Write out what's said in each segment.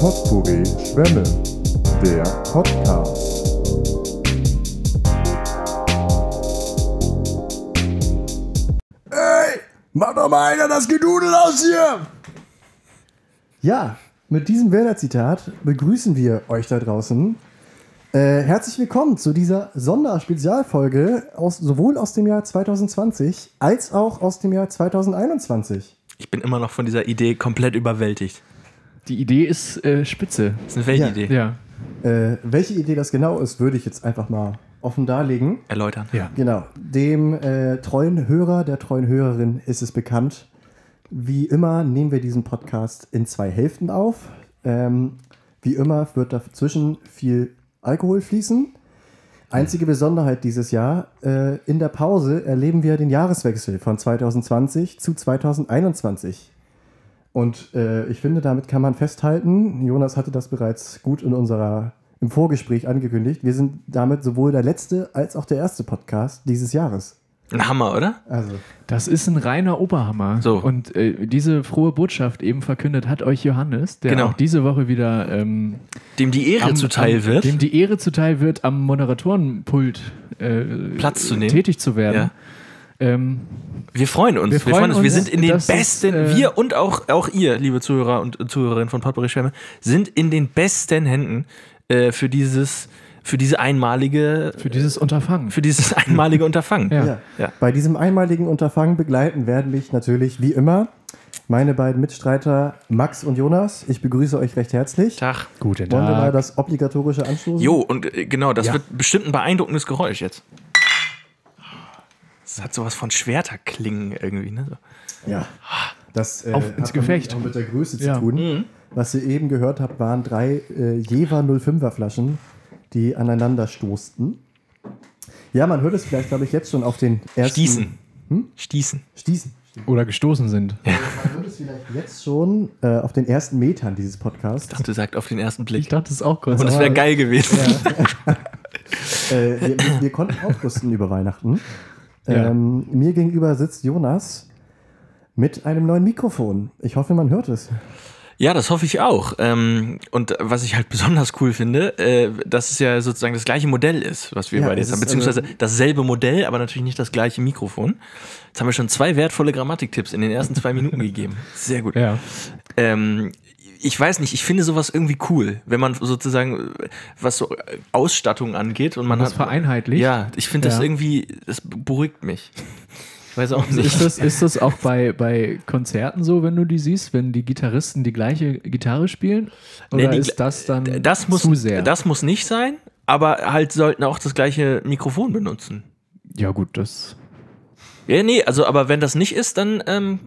Potpourri Schwämme, der Podcast. Ey, mach doch mal einer das Gedudel aus hier! Ja, mit diesem Werner-Zitat begrüßen wir euch da draußen. Äh, herzlich willkommen zu dieser Sonderspezialfolge aus, sowohl aus dem Jahr 2020 als auch aus dem Jahr 2021. Ich bin immer noch von dieser Idee komplett überwältigt. Die Idee ist äh, spitze. Das ist eine Weltidee. Ja. Äh, welche Idee das genau ist, würde ich jetzt einfach mal offen darlegen. Erläutern. Ja. Genau, dem äh, treuen Hörer, der treuen Hörerin ist es bekannt. Wie immer nehmen wir diesen Podcast in zwei Hälften auf. Ähm, wie immer wird dazwischen viel Alkohol fließen. Einzige Besonderheit dieses Jahr, äh, in der Pause erleben wir den Jahreswechsel von 2020 zu 2021. Und äh, ich finde, damit kann man festhalten, Jonas hatte das bereits gut in unserer, im Vorgespräch angekündigt, wir sind damit sowohl der letzte als auch der erste Podcast dieses Jahres. Ein Hammer, oder? Also, Das ist ein reiner Oberhammer. So. Und äh, diese frohe Botschaft eben verkündet hat euch Johannes, der Genau. auch diese Woche wieder ähm, Dem die Ehre am- zuteil wird. dem die Ehre zuteil wird, am Moderatorenpult äh, Platz zu nehmen. tätig zu werden. Ähm, Wir freuen uns. Wir Wir freuen, freuen uns. Wir uns, sind in den besten, äh, wir und auch, auch ihr, liebe Zuhörer und Zuhörerinnen von Potpourri Schwämme, sind in den besten Händen äh, für dieses, für diese einmalige, für dieses Unterfangen. für dieses einmalige Unterfangen. Ja. ja. Ja. Bei diesem einmaligen Unterfangen begleiten werden mich natürlich wie immer meine beiden Mitstreiter Max und Jonas. Ich begrüße euch recht herzlich. Tag. Guten Wollen wir mal Tag. das obligatorische anstoßen? Jo, und äh, genau, das Ja. wird bestimmt ein beeindruckendes Geräusch jetzt. Das hat sowas von Schwerterklingen irgendwie, ne? So. Ja. Das äh, Auf hat ins auch Gefecht. Auch mit der Größe Ja. zu tun. Mhm. Was ihr eben gehört habt, waren drei äh, Jever 05er Flaschen, die aneinander stoßten. Ja, man hört es vielleicht, glaube ich, jetzt schon auf den ersten... Stießen. Stießen. Stießen. Oder gestoßen sind. Man hört es vielleicht jetzt schon äh, auf den ersten Metern dieses Podcasts. dachte, sagt auf den ersten Ich Blick. dachte es auch kurz. Und es wäre geil gewesen. Äh, wir, wir, wir konnten aufrüsten über Weihnachten. Ja. Ähm, mir gegenüber sitzt Jonas mit einem neuen Mikrofon. Ich hoffe, man hört es. Ja, das hoffe ich auch. Ähm, und was ich halt besonders cool finde, äh, dass es ja sozusagen das gleiche Modell ist, was wir Ja, beide haben. ist, Beziehungsweise äh, dasselbe Modell, aber natürlich nicht das gleiche Mikrofon. Jetzt haben wir schon zwei wertvolle Grammatiktipps in den ersten zwei Minuten gegeben. Sehr gut. Ja. Ähm, ich weiß nicht, ich finde sowas irgendwie cool, wenn man sozusagen, was so Ausstattung angeht und man Das hat. vereinheitlicht. Ja, ich finde das Ja. irgendwie, das beruhigt mich. Ich weiß auch nicht. Ist das, ist das auch bei, bei Konzerten so, wenn du die siehst, wenn die Gitarristen die gleiche Gitarre spielen? Oder Nee, die- ist das dann das muss, zu sehr? das muss nicht sein, aber halt sollten auch das gleiche Mikrofon benutzen. ja gut, das Ja, nee, also aber wenn das nicht ist, dann ähm,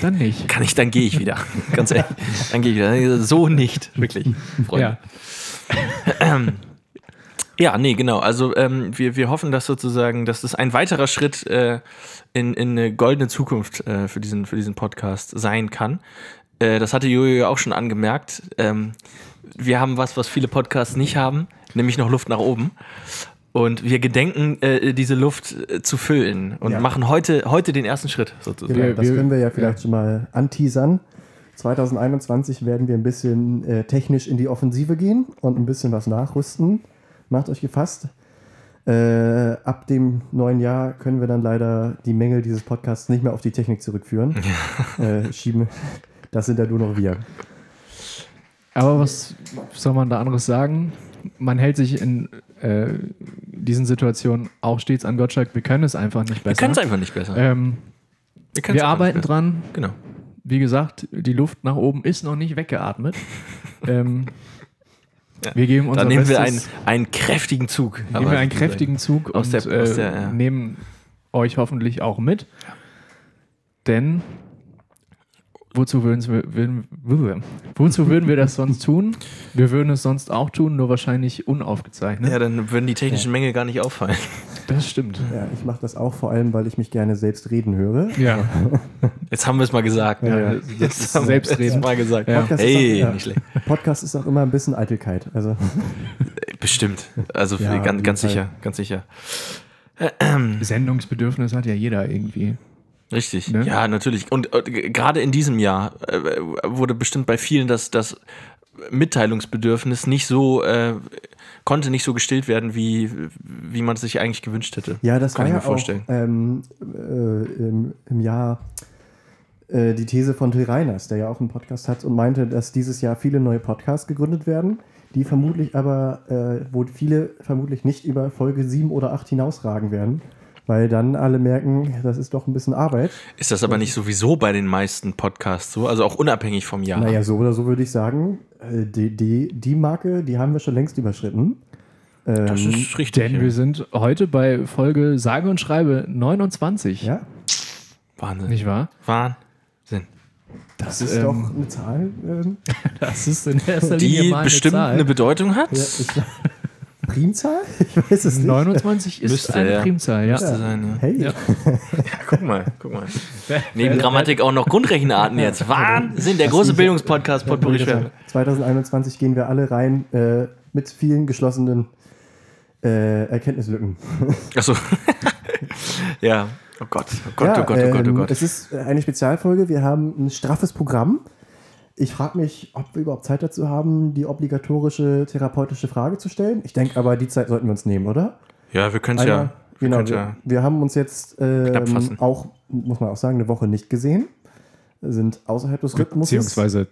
dann nicht. kann ich, dann gehe ich wieder. Ganz ehrlich. Dann gehe ich wieder. So nicht, wirklich. Freunde. Ja. Ja, nee, genau. Also ähm, wir, wir hoffen, dass sozusagen, dass das ein weiterer Schritt äh, in, in eine goldene Zukunft äh, für, diesen, für diesen Podcast sein kann. Äh, das hatte Jojo ja auch schon angemerkt. Ähm, wir haben was, was viele Podcasts nicht haben, nämlich noch Luft nach oben. Und wir gedenken, äh, diese Luft äh, zu füllen und Ja. machen heute, heute den ersten Schritt sozusagen. Genau, das können wir ja vielleicht schon mal anteasern. 2021 werden wir ein bisschen äh, technisch in die Offensive gehen und ein bisschen was nachrüsten. Macht euch gefasst. Äh, ab dem neuen Jahr können wir dann leider die Mängel dieses Podcasts nicht mehr auf die Technik zurückführen. äh, schieben. Das sind ja nur noch wir. Aber was soll man da anderes sagen? Man hält sich in äh, diesen Situationen auch stets an Gottschalk. Wir können es einfach nicht Wir besser. können es einfach nicht besser. ähm, wir einfach arbeiten dran. Genau. Wie gesagt, die Luft nach oben ist noch nicht weggeatmet. ähm, Ja. Wir geben unser Dann nehmen wir einen, Bestes. einen kräftigen Zug. nehmen wir einen kräftigen Zug Aus und der- aus äh, der, ja. nehmen euch hoffentlich auch mit. Denn wozu würden, wir- würden, wozu würden wir das sonst tun? Wir würden es sonst auch tun, nur wahrscheinlich unaufgezeichnet. Ja, dann würden die technischen Mängel gar nicht auffallen. Das stimmt. Ja, ich mache das auch vor allem, weil ich mich gerne selbst reden höre. Ja, Jetzt haben wir es mal gesagt. Ja, ja. Jetzt haben wir es mal gesagt. Ja. Podcast, Hey, ist auch, ja, nicht schlecht. Podcast ist auch immer ein bisschen Eitelkeit. Also Bestimmt. Also Ja, ganz, ganz sicher, ganz sicher. Sendungsbedürfnis hat ja jeder irgendwie. Richtig. Ne? Ja, natürlich. Und äh, gerade in diesem Jahr äh, wurde bestimmt bei vielen das, das Mitteilungsbedürfnis nicht so, äh, konnte nicht so gestillt werden, wie, wie man es sich eigentlich gewünscht hätte. Ja, das Kann war ich ja mir vorstellen. auch ähm, äh, im, im Jahr äh, die These von Till Reiners, der ja auch einen Podcast hat und meinte, dass dieses Jahr viele neue Podcasts gegründet werden, die vermutlich aber, äh, wo viele vermutlich nicht über Folge 7 oder 8 hinausragen werden, weil dann alle merken, das ist doch ein bisschen Arbeit. Ist das aber nicht sowieso bei den meisten Podcasts so? Also auch unabhängig vom Jahr. Naja, so oder so würde ich sagen, äh, die, die, die Marke, die haben wir schon längst überschritten. Ähm, das ist richtig. Denn ja. wir sind heute bei Folge sage und schreibe 29. ja, Wahnsinn. Nicht wahr? Wahnsinn. das ist ähm, doch eine Zahl. Ähm, Das ist in erster Linie Die mal bestimmt eine eine. Bedeutung hat? ja, ist, Primzahl? Ich weiß es nicht. 29 ist Müsste, eine ja. Primzahl, ja. Müsste sein, ja. Hey, Ja. ja, guck mal, guck mal. Neben Grammatik auch noch Grundrechenarten jetzt. Wahnsinn, der große Bildungspodcast Potpourri Schwäbe. 2021 gehen wir alle rein äh, mit vielen geschlossenen äh, Erkenntnislücken. Achso. ja. Oh Gott, oh Gott, ja, oh Gott, oh Gott, oh ähm, Gott. Es ist eine Spezialfolge. Wir haben ein straffes Programm. Ich frage mich, ob wir überhaupt Zeit dazu haben, die obligatorische therapeutische Frage zu stellen. Ich denke aber, die Zeit sollten wir uns nehmen, oder? Ja, wir können es ja. wir Genau, wir, ja. wir haben uns jetzt ähm, auch, muss man auch sagen, eine Woche nicht gesehen. Sind außerhalb des Rhythmus. Beziehungsweise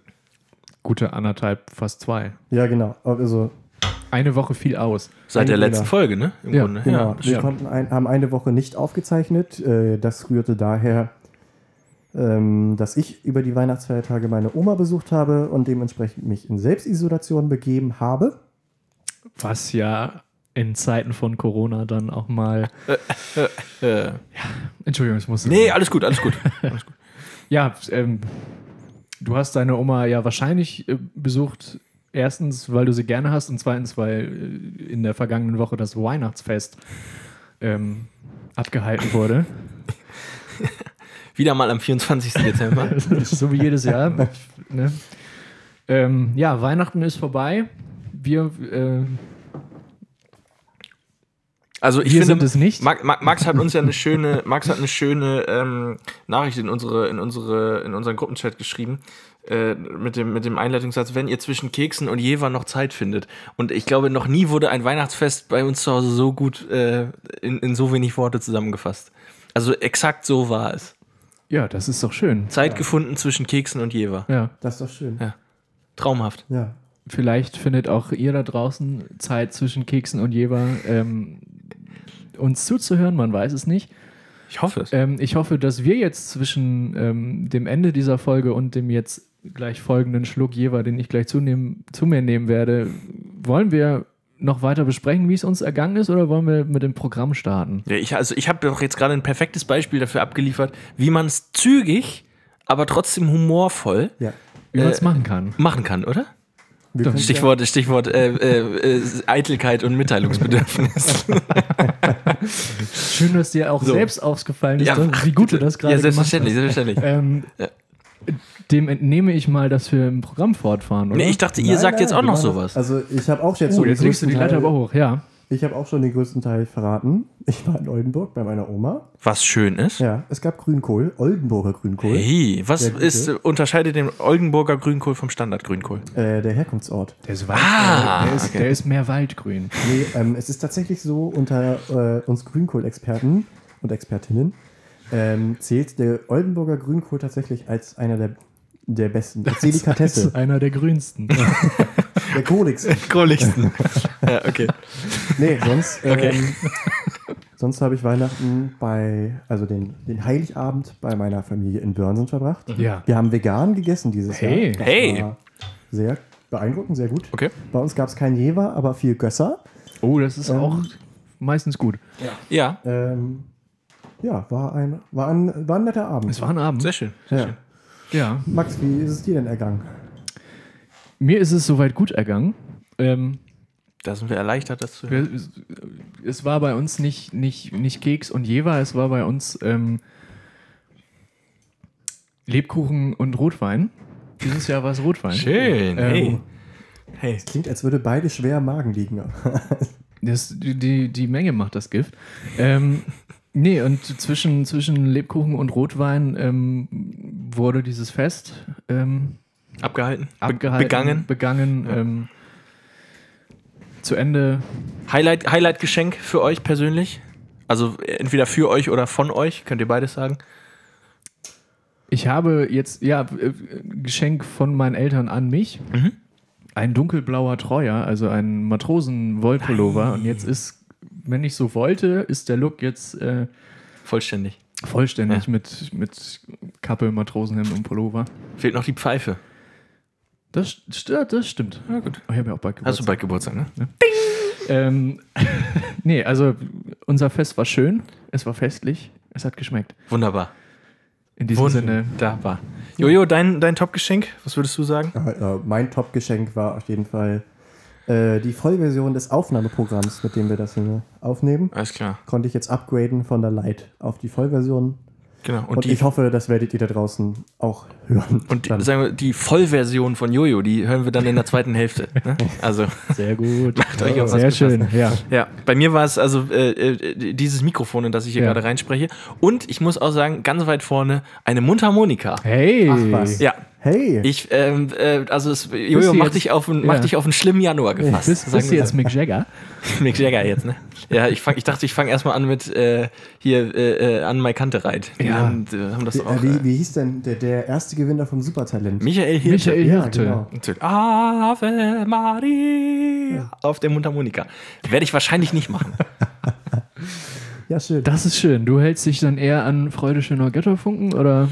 gute anderthalb, fast zwei. Ja, genau. Also, Eine Woche fiel aus. Seit der letzten. Folge, ne? Im Ja, Grunde. Genau, Ja, wir konnten ein, haben eine Woche nicht aufgezeichnet. Äh, Das rührte daher, dass ich über die Weihnachtsfeiertage meine Oma besucht habe und dementsprechend mich in Selbstisolation begeben habe. Was ja in Zeiten von Corona dann auch mal. äh, Entschuldigung, ich muss. nee, alles gut, alles gut. Alles gut. Ja, ähm, du hast deine Oma ja wahrscheinlich äh, besucht. Erstens, weil du sie gerne hast und zweitens, weil äh, in der vergangenen Woche das Weihnachtsfest ähm, abgehalten wurde. Wieder mal am 24. Dezember. so wie jedes Jahr. Ne? ähm, ja, Weihnachten ist vorbei. Wir, äh, Also ich Wir finde, sind es nicht. Ma- Ma- Max hat uns ja eine schöne, Max hat eine schöne ähm, Nachricht in unsere, in unsere, in unseren Gruppenchat geschrieben äh, mit dem, mit dem Einleitungssatz, wenn ihr zwischen Keksen und Jever noch Zeit findet. Und ich glaube, noch nie wurde ein Weihnachtsfest bei uns zu Hause so gut äh, in, in so wenig Worte zusammengefasst. Also exakt so war es. Ja, das ist doch schön. Zeit gefunden zwischen Keksen und Jever. Ja, Das ist doch schön. Ja. Traumhaft. Ja. vielleicht findet auch ihr da draußen Zeit zwischen Keksen und Jever ähm, uns zuzuhören, man weiß es nicht. Ich hoffe es. Ähm, ich hoffe, dass wir jetzt zwischen ähm, dem Ende dieser Folge und dem jetzt gleich folgenden Schluck Jever, den ich gleich zunehmen, zu mir nehmen werde, wollen wir noch weiter besprechen, wie es uns ergangen ist, oder wollen wir mit dem Programm starten? Ja, ich, also ich habe doch jetzt gerade ein perfektes Beispiel dafür abgeliefert, wie man es zügig, aber trotzdem humorvoll ja. Wie man Äh, machen kann. machen kann, oder? Wir können Stichwort, Stichwort äh, äh, äh, Eitelkeit und Mitteilungsbedürfnis. Schön, dass dir auch So. selbst aufgefallen ist, Ja, dass- wie gut du das gerade ja, gemacht hast. selbstverständlich, selbstverständlich. Ähm, Ja. Dem entnehme ich mal, dass wir im Programm fortfahren, oder? Nee, ich dachte, ihr Nein, sagt nein, jetzt auch noch sowas. Also ich habe auch jetzt oh, den jetzt legst du die Leiter aber hoch, ja. Ich habe auch schon den größten Teil verraten. Ich war in Oldenburg bei meiner Oma. Was schön ist. Ja, es gab Grünkohl, Oldenburger Grünkohl, Hey, was ist, äh, unterscheidet den Oldenburger Grünkohl vom Standard-Grünkohl? äh, der Herkunftsort. Der ist, Wald, Ah, der, ist, okay. der ist mehr Waldgrün. Nee, ähm, es ist tatsächlich so, unter äh, uns Grünkohl-Experten und Expertinnen ähm, zählt der Oldenburger Grünkohl tatsächlich als einer der, der besten. Als Das Delikatesse. ist einer der grünsten. der Kodex. Kohligsten. ja, okay. Nee, sonst, Okay. ähm, sonst habe ich Weihnachten bei, also den, den Heiligabend bei meiner Familie in Börnsen verbracht. ja. Wir haben vegan gegessen dieses Hey. Jahr. Das Hey. War sehr beeindruckend, sehr gut. Okay. Bei uns gab es kein Jever, aber viel Gösser. Oh, das ist Ähm. auch meistens gut. Ja, Ähm, ja, war ein, war, ein, war ein netter Abend. Es war ein Abend. sehr schön. ja. Ja. Max, wie ist es dir denn ergangen? Mir ist es soweit gut ergangen. Ähm, Da sind wir erleichtert, das zu hören. wir, es war bei uns nicht, nicht, nicht Keks und Jever, es war bei uns ähm, Lebkuchen und Rotwein. Dieses Jahr war es Rotwein. Schön. Hey. Ähm, hey. Klingt, als würde beide schwer im Magen liegen. Das, die, die, die Menge macht das Gift. Ähm, nee, und zwischen, zwischen Lebkuchen und Rotwein ähm, wurde dieses Fest ähm, Abgehalten? Abgehalten, Begangen? begangen ähm, zu Ende. Highlight, Highlight-Geschenk für euch persönlich? Also entweder für euch oder von euch, könnt ihr beides sagen? Ich habe jetzt, ja, äh, Geschenk von meinen Eltern an mich. Mhm. Ein dunkelblauer Treuer, also ein Matrosen-Wollpullover. Und jetzt ist, wenn ich so wollte, ist der Look jetzt äh, Vollständig. vollständig Ja. mit, mit Kappe, Matrosenhemd und Pullover. Fehlt noch die Pfeife. Das, st das stimmt. Ja, gut. Ich habe ja auch bald Hast du Geburtstag. bald Geburtstag, ne? Ähm, nee, also unser Fest war schön, es war festlich, es hat geschmeckt. Wunderbar. In diesem Sinne, Wunderbar. Jojo, dein, dein Top-Geschenk, was würdest du sagen? Äh, äh, mein Top-Geschenk war auf jeden Fall äh, die Vollversion des Aufnahmeprogramms, mit dem wir das hier aufnehmen. Alles klar. Konnte ich jetzt upgraden von der Lite auf die Vollversion. Genau. Und, Und, die, ich hoffe, das werdet ihr da draußen auch hören. und die, sagen wir, die Vollversion von Jojo, die hören wir dann in der zweiten Hälfte. Ne? Also, sehr gut. Macht euch auf was sehr gefasst. schön, ja. ja, bei mir war es also äh, äh, dieses Mikrofon, in das ich hier Ja. gerade reinspreche. Und ich muss auch sagen, ganz weit vorne eine Mundharmonika. Hey! Ach was. Ja, Hey! ich, ähm, äh, also es, Jojo, mach jetzt- dich, auf einen, mach ja. dich auf einen schlimmen Januar gefasst. Bist, bist du jetzt Mick Jagger? so. Mick Jagger jetzt, ne? Ja, ich, fang, ich dachte, ich fange erstmal an mit äh, hier äh, äh, an Mai Kante reit. Ja. haben, äh, haben das wie, doch auch. äh, wie, Äh, wie hieß denn der, der erste Gewinner vom Supertalent? Michael Hirte. Michael Ja, Hirte. genau. Natürlich. Ave Maria auf der Mundharmonika. Werde ich wahrscheinlich nicht machen. Ja, schön. Das ist schön. Du hältst dich dann eher an Freude schöner Götterfunken oder?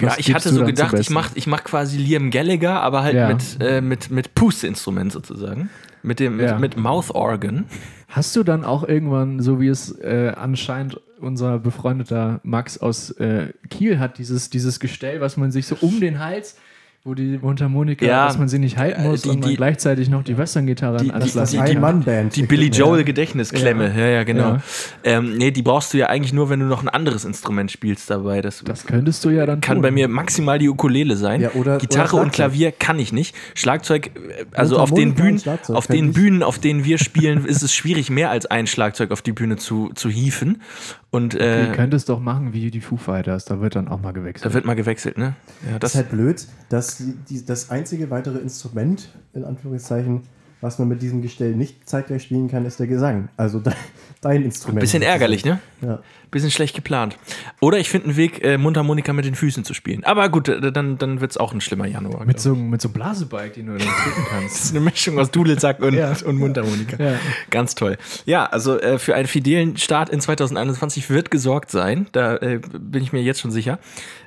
Ja, ich hatte so gedacht, ich mache ich mach quasi Liam Gallagher, aber halt Ja. mit, äh, mit, mit Pusteinstrument sozusagen. Mit dem Ja. mit, mit Mouth Organ. Hast du dann auch irgendwann, so wie es äh, anscheinend unser befreundeter Max aus äh, Kiel hat, dieses, dieses Gestell, was man sich so um den Hals, wo die Mundharmonika, Ja, dass man sie nicht halten äh, muss die- und man die- gleichzeitig noch die Westerngitarre die- die- lassen die- Mann-Band. Die Billy Joel Ja. Gedächtnisklemme, ja, ja, genau. Ja. Ähm, nee, die brauchst du ja eigentlich nur, wenn du noch ein anderes Instrument spielst dabei. Das, Das könntest du ja dann kann tun. bei mir maximal die Ukulele sein. Ja, oder- Gitarre oder und. Klavier kann ich nicht. Schlagzeug, äh, also auf den Bühnen, Schlagzeug auf den. Bühnen, auf denen wir spielen, ist es schwierig, mehr als ein Schlagzeug auf die Bühne zu, zu hieven. Und Du äh, könntest doch machen wie die Foo Fighters, da wird dann auch mal gewechselt. da wird mal gewechselt, ne? Ja, Das das, ist halt blöd, dass die, die, das einzige weitere Instrument, in Anführungszeichen, was man mit diesem Gestell nicht zeitgleich spielen kann, ist der Gesang. Also de, dein Instrument. bisschen ärgerlich, ne? Ja. Bisschen schlecht geplant. Oder ich finde einen Weg, äh, Mundharmonika mit den Füßen zu spielen. Aber gut, äh, dann, dann wird es auch ein schlimmer Januar. mit, so, mit so einem Blasebike, den du dann drücken kannst. Das ist eine Mischung aus Dudelsack und, Ja. und Mundharmonika. Ja. Ganz toll. Ja, also äh, für einen fidelen Start in 2021 wird gesorgt sein. Da äh, bin ich mir jetzt schon sicher.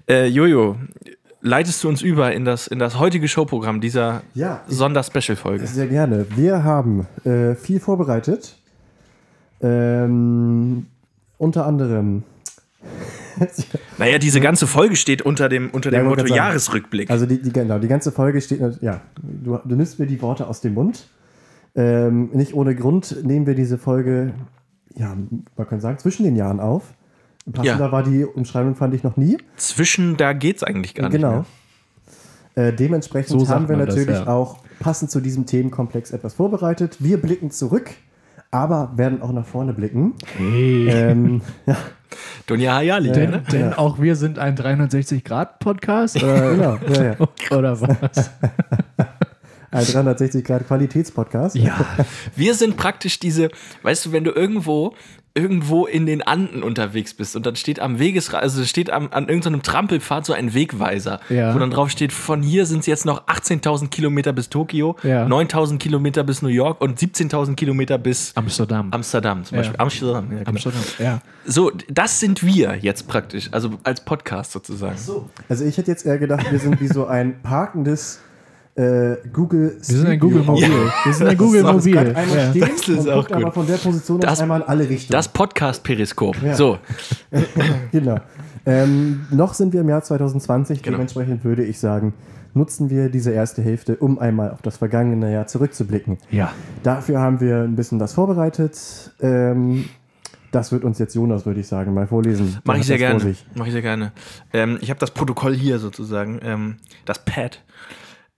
Äh, Jojo, leitest du uns über in das, in das heutige Showprogramm dieser Ja, Sonder-Special-Folge? Sehr gerne. Wir haben äh, viel vorbereitet. Ähm, unter anderem. Naja, diese ganze Folge steht unter dem, unter Ja, dem wollte Motto. Jahresrückblick. Also die, die, genau, die ganze Folge steht. Ja, du, du nimmst mir die Worte aus dem Mund. Ähm, nicht ohne Grund nehmen wir diese Folge, ja, man kann sagen, zwischen den Jahren auf. Passender Ja. war die Umschreibung, fand ich noch nie. Zwischen, da geht's eigentlich gar nicht genau. Äh, dementsprechend So haben wir man das, natürlich ja. auch passend zu diesem Themenkomplex etwas vorbereitet. Wir blicken zurück, aber werden auch nach vorne blicken. Hey. Ähm, ja, Donja Hayali, denn ne? denn auch wir sind ein 360-Grad-Podcast oder, genau. Ja, ja. oder was? Ein 360 Grad Qualitätspodcast. Ja, Wir sind praktisch diese, weißt du, wenn du irgendwo irgendwo in den Anden unterwegs bist und dann steht am Wegesrand, also steht am, an irgendeinem Trampelpfad so ein Wegweiser, Ja. wo dann drauf steht, von hier sind es jetzt noch 18.000 Kilometer bis Tokio, Ja. 9.000 Kilometer bis New York und 17.000 Kilometer bis Amsterdam. Amsterdam zum Ja. Beispiel. Amsterdam, ja, genau. Amsterdam, ja. So, das sind wir jetzt praktisch, also als Podcast sozusagen. Also ich hätte jetzt eher gedacht, wir sind wie so ein parkendes äh, Google Wir sind ein Google Mobil. Auto. Wir sind ein Das Google Mobil. einmal Ja. stehen Das ist auch guckt aber gut. von der Position aus Das- einmal in alle Richtungen. Das Podcast-Periskop. Ja. So, Genau. Ähm, noch sind wir im Jahr 2020, Genau. dementsprechend würde ich sagen, nutzen wir diese erste Hälfte, um einmal auf das vergangene Jahr zurückzublicken. Ja. Dafür haben wir ein bisschen was vorbereitet. Ähm, das wird uns jetzt Jonas, würde ich sagen, mal vorlesen. Mache ich sehr hat das vor gerne. Mache ich sehr gerne. Ich habe das Protokoll hier sozusagen, ähm, das Pad.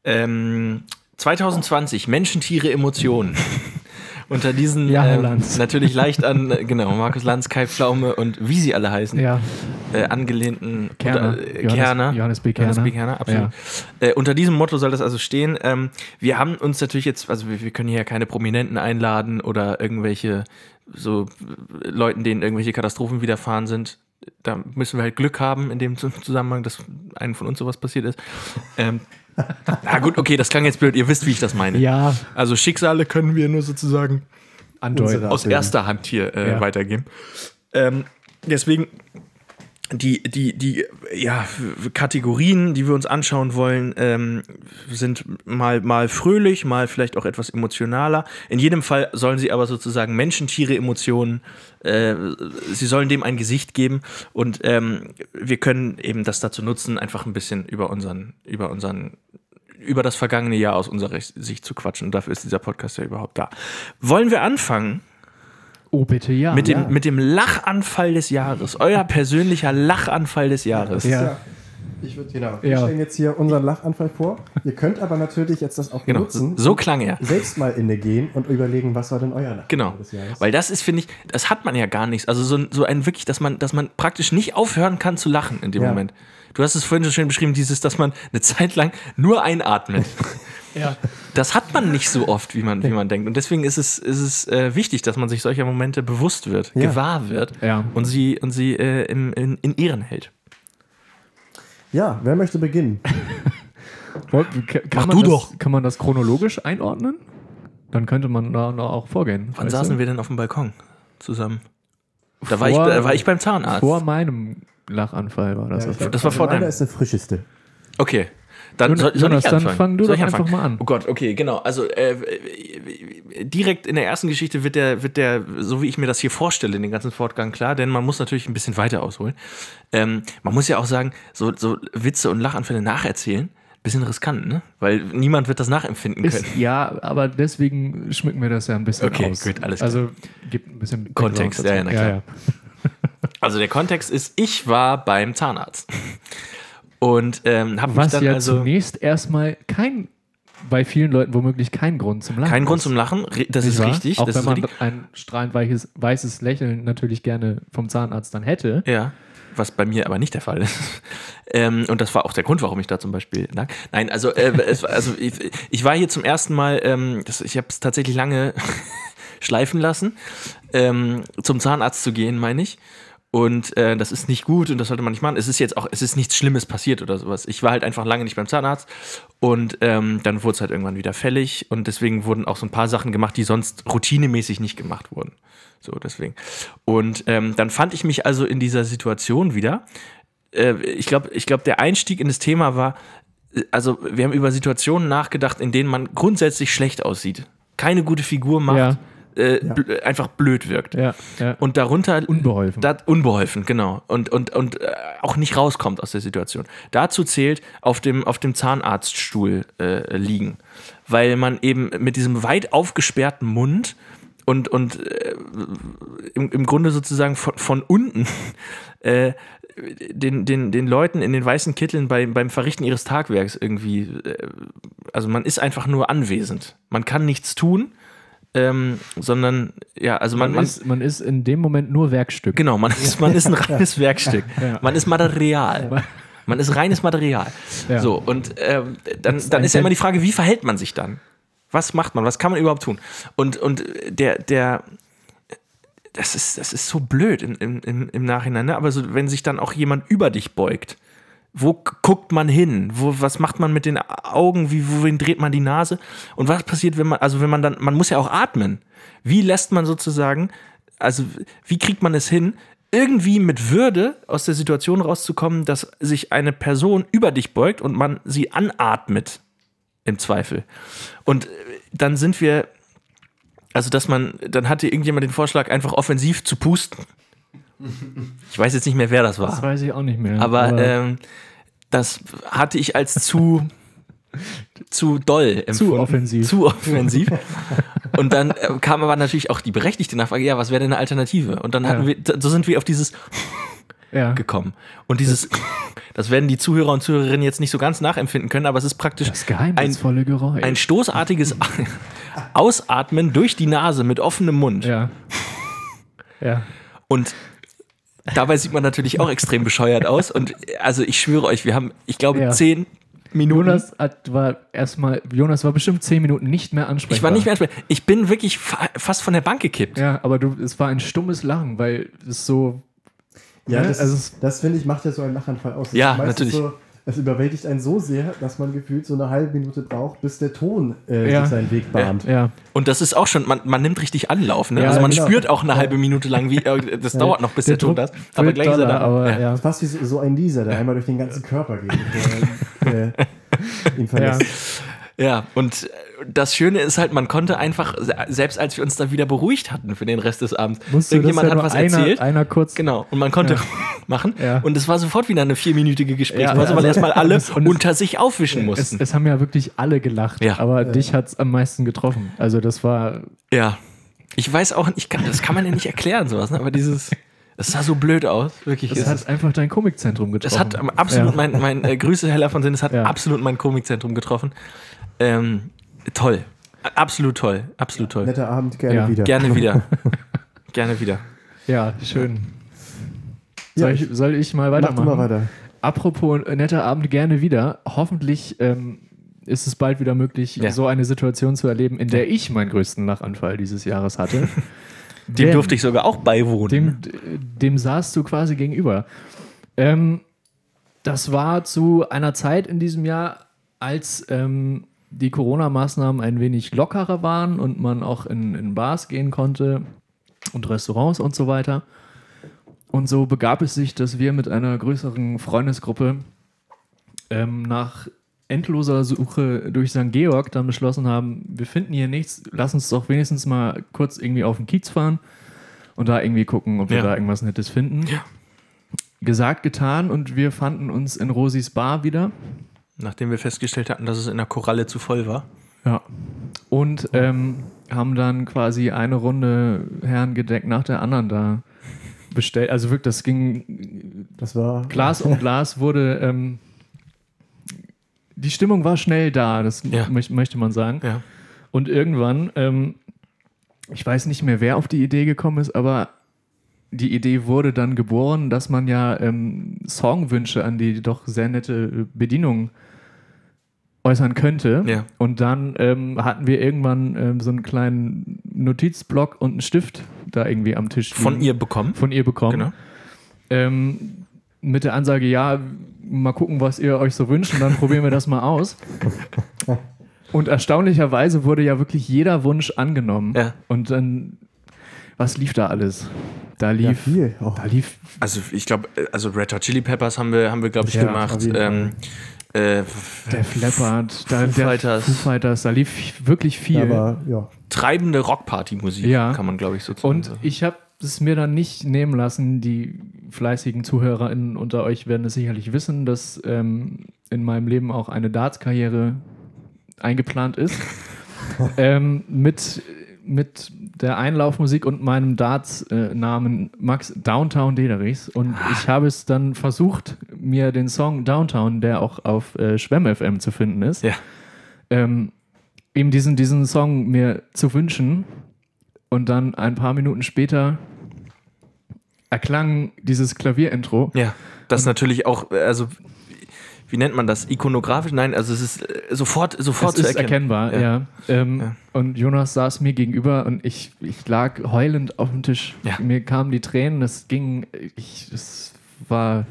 Ähm, 2020, Menschen, Tiere, Emotionen. Unter diesen Ja, ähm, natürlich leicht an, genau, Markus Lanz, Kai Pflaume und wie sie alle heißen. Ja. äh, angelehnten Kerner. Oder, äh, Johannes- Kerner. Johannes B. Kerner. Johannes B. Kerner, absolut. Äh, unter diesem Motto soll das also stehen. Ähm, wir haben uns natürlich jetzt, also wir, wir können hier ja keine Prominenten einladen oder irgendwelche so Leuten, denen irgendwelche Katastrophen widerfahren sind. Da müssen wir halt Glück haben in dem Zusammenhang, dass einem von uns sowas passiert ist. Ähm, na gut, okay, das klang jetzt blöd. Ihr wisst, wie ich das meine. Ja, Also Schicksale können wir nur sozusagen andeuten. Aus erster Hand hier äh, Ja. weitergeben. Ähm, deswegen die, die, die ja, Kategorien, die wir uns anschauen wollen, ähm, sind mal, mal fröhlich, mal vielleicht auch etwas emotionaler. In jedem Fall sollen sie aber sozusagen Menschen, Tiere, Emotionen, äh, sie sollen dem ein Gesicht geben und ähm, wir können eben das dazu nutzen, einfach ein bisschen über unseren, über unseren über das vergangene Jahr aus unserer Sicht zu quatschen. Und dafür ist dieser Podcast ja überhaupt da. Wollen wir anfangen? Oh, bitte ja. Mit dem, ja. mit dem Lachanfall des Jahres. Euer persönlicher Lachanfall des Jahres. Ja. Ich würde genau. Wir Ja. stellen jetzt hier unseren Lachanfall vor. Ihr könnt aber natürlich jetzt das auch Genau. nutzen. So klang er. Selbst mal inne gehen und überlegen, was war denn euer Lachanfall Genau. des Jahres? Weil das ist, finde ich, das hat man ja gar nicht. Also so, ein- so ein wirklich, dass man, dass man praktisch nicht aufhören kann zu lachen in dem Ja. Moment. Du hast es vorhin so schön beschrieben, dieses, dass man eine Zeit lang nur einatmet. Ja. Das hat man nicht so oft, wie man, wie man denkt. Und deswegen ist es, ist es äh, wichtig, dass man sich solcher Momente bewusst wird, Ja. gewahr wird Ja. und sie, und sie äh, in, in, in Ehren hält. Ja, wer möchte beginnen? Kann, Mach man du das, doch. Kann man das chronologisch einordnen? Dann könnte man da noch auch vorgehen. Wann saßen du? wir denn auf dem Balkon zusammen? Da war, Vor- ich, da war ich beim Zahnarzt. Vor meinem Lachanfall war das. Ja, ich glaub, Das war vor deinem. ist der frischeste. Okay. Dann Jonas, soll, soll Jonas, ich dann anfangen? fang du soll doch einfach mal an. Oh Gott, okay, genau. Also äh, äh, direkt in der ersten Geschichte wird der, wird der, so wie ich mir das hier vorstelle, den ganzen Fortgang klar, denn man muss natürlich ein bisschen weiter ausholen. Ähm, man muss ja auch sagen, so, so Witze und Lachanfälle nacherzählen, bisschen riskant, ne? Weil niemand wird das nachempfinden können. Ist, ja, aber deswegen schmücken wir das ja ein bisschen Okay, aus. gut, alles klar. Also gibt ein bisschen Kontext, ja, ja, klar. Also der Kontext ist, ich war beim Zahnarzt. Und ähm, habe mich dann ja also. zunächst erstmal kein, bei vielen Leuten womöglich kein Grund zum Lachen Kein Grund zum Lachen, das ist wahr? richtig. Auch das wenn man richtig. ein strahlend weiches, weißes Lächeln natürlich gerne vom Zahnarzt dann hätte. Ja, was bei mir aber nicht der Fall ist. ähm, und das war auch der Grund, warum ich da zum Beispiel lag. Nein, also, äh, es, also ich, ich war hier zum ersten Mal, ähm, das, ich habe es tatsächlich lange schleifen lassen, ähm, zum Zahnarzt zu gehen, meine ich. Und äh, das ist nicht gut und das sollte man nicht machen. Es ist jetzt auch, es ist nichts Schlimmes passiert oder sowas. Ich war halt einfach lange nicht beim Zahnarzt und ähm, dann wurde es halt irgendwann wieder fällig und deswegen wurden auch so ein paar Sachen gemacht, die sonst routinemäßig nicht gemacht wurden. So, deswegen. Und ähm, dann fand ich mich also in dieser Situation wieder. Äh, ich glaube, ich glaub, der Einstieg in das Thema war, äh, also wir haben über Situationen nachgedacht, in denen man grundsätzlich schlecht aussieht. Keine gute Figur macht, Ja. Äh, bl einfach blöd wirkt. Ja, ja. Und darunter Unbeholfen. Da, unbeholfen, genau. Und, und, und äh, auch nicht rauskommt aus der Situation. Dazu zählt auf dem, auf dem Zahnarztstuhl äh, liegen. Weil man eben mit diesem weit aufgesperrten Mund und, und äh, im, im Grunde sozusagen von, von unten äh, den, den, den Leuten in den weißen Kitteln bei, beim Verrichten ihres Tagwerks irgendwie, also man ist einfach nur anwesend. Man kann nichts tun, ähm, sondern, ja, also man, man, man, ist, man ist in dem Moment nur Werkstück. Genau, man ist, man ist ein reines Werkstück. Ja. Man ist Material. Man ist reines Material. Ja. So, und ähm, dann, ist dann ist ja immer die Frage, wie verhält man sich dann? Was macht man? Was kann man überhaupt tun? Und, und der, der, das ist, das ist so blöd im, im, im, im Nachhinein, ne? aber so, wenn sich dann auch jemand über dich beugt, wo guckt man hin? Wo, was macht man mit den Augen? Wie, wohin dreht man die Nase? Und was passiert, wenn man, also wenn man dann, man muss ja auch atmen. Wie lässt man sozusagen, also wie kriegt man es hin, irgendwie mit Würde aus der Situation rauszukommen, dass sich eine Person über dich beugt und man sie anatmet, im Zweifel. Und äh, dann sind wir, also dass man, dann hatte irgendjemand den Vorschlag, einfach offensiv zu pusten. Ich weiß jetzt nicht mehr, wer das war. Das weiß ich auch nicht mehr. Aber ähm, das hatte ich als zu zu doll empfunden. offensiv. Zu offensiv. Und dann äh, kam aber natürlich auch die berechtigte Nachfrage, ja, was wäre denn eine Alternative? Und dann hatten Ja. wir, so sind wir auf dieses ja. gekommen. Und dieses, das werden die Zuhörer und Zuhörerinnen jetzt nicht so ganz nachempfinden können, aber es ist praktisch das geheimnisvolle Geräusch. ein stoßartiges Ausatmen durch die Nase mit offenem Mund. ja. Ja. Und dabei sieht man natürlich auch extrem bescheuert aus. Und also ich schwöre euch, wir haben, ich glaube, Ja. zehn Minuten. Jonas hat, war erstmal, Jonas war bestimmt zehn Minuten nicht mehr ansprechbar. ich war nicht mehr ansprechbar. Ich bin wirklich fa fast von der Bank gekippt. Ja, aber du, es war ein stummes Lachen, weil es so. Ja, Ne? das, Also das finde ich, macht ja so einen Lachanfall aus. Das Ja, natürlich. So, es überwältigt einen so sehr, dass man gefühlt so eine halbe Minute braucht, bis der Ton äh, Ja. seinen Weg bahnt. Ja, Und das ist auch schon, man, man nimmt richtig Anlauf. Ne? Ja, also man genau. spürt auch eine halbe Minute lang, wie äh, das dauert noch, bis der, Ton das. Aber wird gleich ist er da. aber ja. ja. Das ist fast wie so, so ein Nieser, der einmal durch den ganzen Körper geht, bevor er äh, ihn verlässt. Ja, und äh, das Schöne ist halt, man konnte einfach, se- selbst als wir uns da wieder beruhigt hatten für den Rest des Abends, Musste das irgendjemand ja hat was einer, erzählt. einer kurz. Genau, und man konnte machen. Ja. Und es war sofort wieder eine vierminütige Ja, Gesprächspause, weil also- erstmal alle und es- es- unter sich aufwischen Es, mussten. es haben ja wirklich alle gelacht, Ja. aber dich hat es am meisten getroffen. Also das war, ja. Ich weiß auch nicht, kann, das kann man ja nicht erklären, sowas, ne? aber dieses, das sah so blöd aus, wirklich. das Es hat einfach dein Komikzentrum getroffen. Das hat absolut Ja. mein, mein äh, Grüße, Herr von Sinn, es hat Ja. absolut mein Komikzentrum getroffen. Ähm, toll. Absolut toll. Absolut toll. Netter Abend, gerne Ja, wieder. Gerne wieder. Gerne wieder. Ja, schön. Ja, Soll ich, soll ich mal Mach weitermachen? du mal weiter. Apropos äh, netter Abend gerne wieder. Hoffentlich ähm, ist es bald wieder möglich, Ja. so eine Situation zu erleben, in der ich meinen größten Lachanfall dieses Jahres hatte. Dem Denn durfte ich sogar auch beiwohnen. Dem, dem saßt du quasi gegenüber. Ähm, das war zu einer Zeit in diesem Jahr, als ähm, die Corona-Maßnahmen ein wenig lockerer waren und man auch in, in Bars gehen konnte und Restaurants und so weiter. Und so begab es sich, dass wir mit einer größeren Freundesgruppe ähm, nach endloser Suche durch St. Georg dann beschlossen haben, wir finden hier nichts, lass uns doch wenigstens mal kurz irgendwie auf den Kiez fahren und da irgendwie gucken, ob wir Ja. da irgendwas Nettes finden. Ja. Gesagt, getan und wir fanden uns in Rosis Bar wieder. Nachdem wir festgestellt hatten, dass es in der Koralle zu voll war. Ja. Und ähm, haben dann quasi eine Runde Herrengedeck nach der anderen da bestellt. Also wirklich, das ging Das war. Glas um Glas wurde. Ähm, die Stimmung war schnell da, das Ja. möch- möchte man sagen. Ja. Und irgendwann, ähm, ich weiß nicht mehr, wer auf die Idee gekommen ist, aber die Idee wurde dann geboren, dass man ja ähm, Songwünsche an die doch sehr nette Bedienung äußern könnte. Ja. Und dann ähm, hatten wir irgendwann ähm, so einen kleinen Notizblock und einen Stift da irgendwie am Tisch Von liegen. ihr bekommen. von ihr bekommen. Genau. Ähm, mit der Ansage, ja, mal gucken, was ihr euch so wünscht und dann probieren wir das mal aus. Und erstaunlicherweise wurde ja wirklich jeder Wunsch angenommen. Ja. Und dann, was lief da alles? Da Ja, lief, viel. Oh. da lief, Also ich glaube, also Red Hot Chili Peppers haben wir, haben wir glaube ich, Ja, gemacht. Ähm, äh, der Leppard, da, Foo der Fighters. Foo Fighters, da lief wirklich viel. Aber ja. treibende Rockparty-Musik, Ja. kann man, glaube ich, so sagen. Und ich habe es mir dann nicht nehmen lassen, die fleißigen ZuhörerInnen unter euch werden es sicherlich wissen, dass ähm, in meinem Leben auch eine Darts-Karriere eingeplant ist. ähm, mit, mit der Einlaufmusik und meinem Darts-Namen Max Downtown Dederichs. Und ich habe es dann versucht, mir den Song Downtown, der auch auf äh, Schwemm FM zu finden ist, Ja. ähm, eben diesen, diesen Song mir zu wünschen. Und dann ein paar Minuten später erklang dieses Klavierintro. Ja, das natürlich auch, also wie, nennt man das? Ikonografisch? Nein, also es ist äh, sofort, sofort es zu ist erkennen. erkennbar, Ja. ja. Ähm, Ja. Und Jonas saß mir gegenüber und ich, ich lag heulend auf dem Tisch. Ja. Mir kamen die Tränen, es ging, ich, es war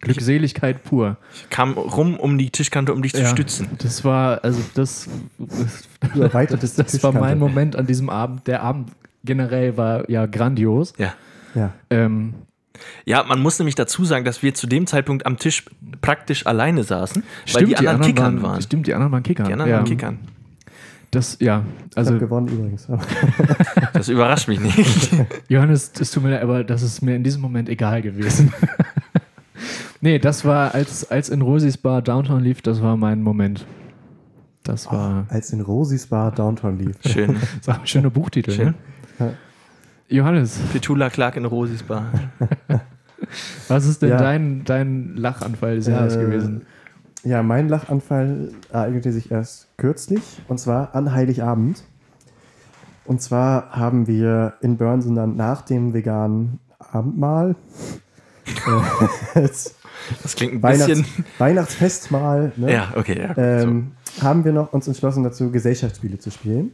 Glückseligkeit pur. Ich kam rum um die Tischkante, um dich zu Ja. stützen. Das war, also das, das, die das war mein. Moment an diesem Abend. Der Abend generell war ja grandios. Ja. Ja. Ähm, Ja, man muss nämlich dazu sagen, dass wir zu dem Zeitpunkt am Tisch praktisch alleine saßen, weil die anderen Kickern waren. Stimmt, die anderen waren Kickern. Die anderen ja. waren Kickern. Das, ja, Ich also habe gewonnen übrigens. Das überrascht mich nicht. Johannes, es tut mir leid, aber das ist mir in diesem Moment egal gewesen. nee, das war, als, als in Rosis Bar Downtown lief, das war mein Moment. Das war, Als in Rosis Bar Downtown lief. Schön. das war ein schöner Buchtitel. Schön. Ne? Johannes, Petula Clark in Rosis Bar. was ist denn Ja. dein, dein Lachanfall des Jahres Äh, gewesen? Ja, mein Lachanfall ereignete sich erst kürzlich und zwar an Heiligabend. Und zwar haben wir in Börnsen dann nach dem veganen Abendmahl. äh, das klingt ein Weihnachts bisschen. Weihnachtsfestmahl. Ne? Ja, okay, ja. ähm, haben wir noch uns entschlossen dazu, Gesellschaftsspiele zu spielen.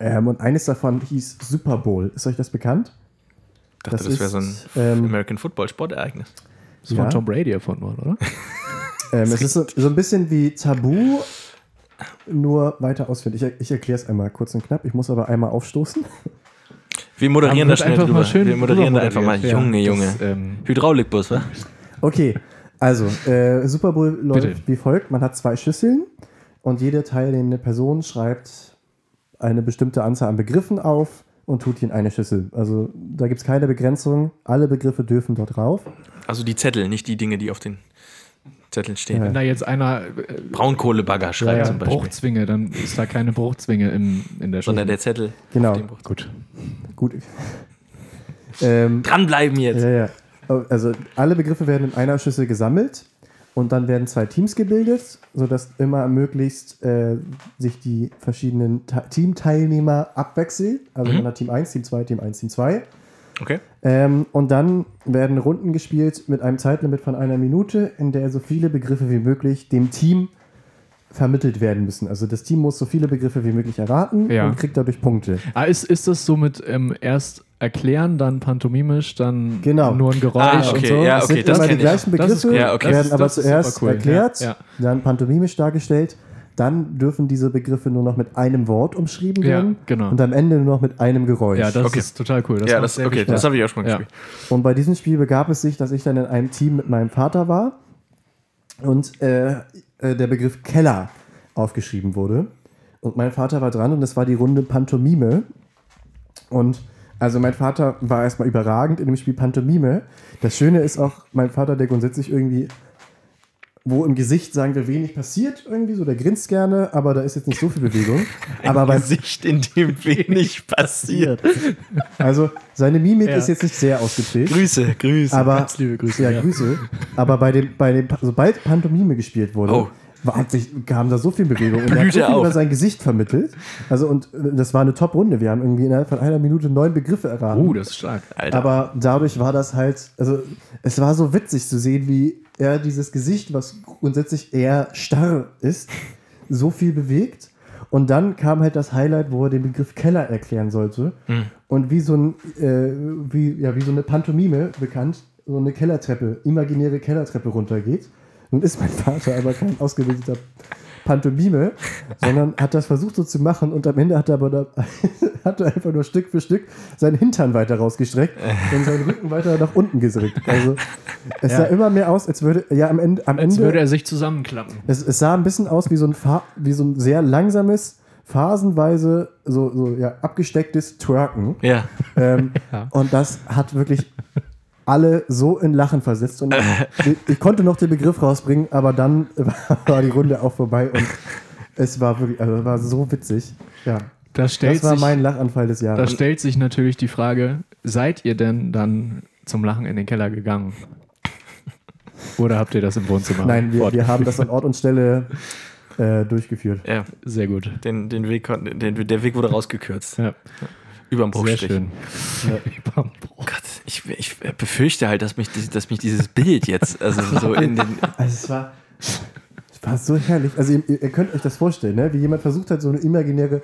Ähm, und eines davon hieß Super Bowl. Ist euch das bekannt? Ich dachte, das das, wäre so ein ist, ähm, American Football Sportereignis. Das Ja. von Tom Brady erfunden worden, oder? Ähm, es ist so, so ein bisschen wie Tabu, nur weiter ausführlich. Ich, ich erkläre es einmal kurz und knapp. Ich muss aber einmal aufstoßen. Wir moderieren Wird da schnell einfach drüber. mal schön Wir moderieren da einfach mal. Junge. Junge. Das, ähm, Hydraulikbus, wa? Okay, also äh, Super Bowl läuft Bitte. wie folgt. Man hat zwei Schüsseln und jede teilnehmende Person schreibt eine bestimmte Anzahl an Begriffen auf und tut die in eine Schüssel. Also da gibt es keine Begrenzung. Alle Begriffe dürfen dort drauf. Also die Zettel, nicht die Dinge, die auf den Zetteln stehen. wenn da jetzt einer äh, Braunkohlebagger schreibt ja, zum Beispiel. Bruchzwinge, dann ist da keine Bruchzwinge im, in der Sondern Schule. der Zettel. Genau, Gut. gut. Ähm, Dranbleiben jetzt. Ja, ja. Also alle Begriffe werden in einer Schüssel gesammelt und dann werden zwei Teams gebildet, sodass immer möglichst äh, sich die verschiedenen Teamteilnehmer abwechseln. Also hat Team 1, Team 2, Team 1, Team 2. Okay. Ähm, und dann werden Runden gespielt mit einem Zeitlimit von einer Minute, in der so viele Begriffe wie möglich dem Team vermittelt werden müssen. Also das Team muss so viele Begriffe wie möglich erraten Ja. und kriegt dadurch Punkte. Ah, ist, ist das so mit ähm, erst erklären, dann pantomimisch, dann Genau. nur ein Geräusch Ah, okay, und so? ja, es okay, sind das immer die ich. gleichen ist Begriffe, cool. Ja, okay. werden Das- aber das zuerst cool. erklärt, Ja, ja. dann pantomimisch dargestellt, dann dürfen diese Begriffe nur noch mit einem Wort umschrieben Ja, werden genau. und am Ende nur noch mit einem Geräusch. Ja, das Okay. ist total cool. Das ja, das, okay, das habe ich auch schon mal Ja. gespielt. Und bei diesem Spiel begab es sich, dass ich dann in einem Team mit meinem Vater war und äh, äh, der Begriff Keller aufgeschrieben wurde. Und mein Vater war dran und es war die Runde Pantomime. Und also mein Vater war erstmal überragend in dem Spiel Pantomime. Das Schöne ist auch, mein Vater, der grundsätzlich irgendwie, wo im Gesicht, sagen wir, wenig passiert irgendwie, so der grinst gerne, aber da ist jetzt nicht so viel Bewegung. aber beim Gesicht, in dem wenig passiert. also seine Mimik Ja. ist jetzt nicht sehr ausgeprägt. Grüße, Grüße. Aber, Ganz liebe Grüße, Ja, ja. Grüße. Aber bei dem, bei dem, sobald Pantomime gespielt wurde, Oh. war, hat sich, kam da so viel Bewegung. Und er hat so viel auf. über sein Gesicht vermittelt. Also, und äh, das war eine Top-Runde. Wir haben irgendwie innerhalb von einer Minute neun Begriffe erraten. Uh, das ist stark. Alter. Aber dadurch war das halt, also es war so witzig zu sehen, wie er dieses Gesicht, was grundsätzlich eher starr ist, so viel bewegt. Und dann kam halt das Highlight, wo er den Begriff Keller erklären sollte. Hm. Und wie so, ein, äh, wie, ja, wie so eine Pantomime bekannt, so eine Kellertreppe, imaginäre Kellertreppe runtergeht. Nun ist mein Vater aber kein ausgebildeter Pantomime, sondern hat das versucht so zu machen und am Ende hat er aber da, hat er einfach nur Stück für Stück seinen Hintern weiter rausgestreckt und seinen Rücken weiter nach unten gedrückt. Also es sah immer mehr aus, als würde ja am Ende am Als Ende würde er sich zusammenklappen. es, es sah ein bisschen aus wie so ein Fa wie so ein sehr langsames phasenweise so, so ja abgestecktes Twerken. ja. Ähm, Ja. Und das hat wirklich alle so in Lachen versetzt. Und ich, ich konnte noch den Begriff rausbringen, aber dann war die Runde auch vorbei und es war wirklich, also es war so witzig. Ja, Das stellt, das war sich, mein Lachanfall des da Jahres. stellt sich natürlich die Frage, seid ihr denn dann zum Lachen in den Keller gegangen? Oder habt ihr das im Wohnzimmer? Nein, wir, wir haben das an Ort und Stelle äh, durchgeführt. ja. Sehr gut. Den, den Weg, den, der Weg wurde rausgekürzt. Ja, Überm sehr Bruchstrich. schön. Überm Bruch. Gott, ich, ich befürchte halt, dass mich, dass mich dieses Bild jetzt, also so in den. Also es war, es war so herrlich. Also ihr, ihr könnt euch das vorstellen, ne? wie jemand versucht hat, so eine imaginäre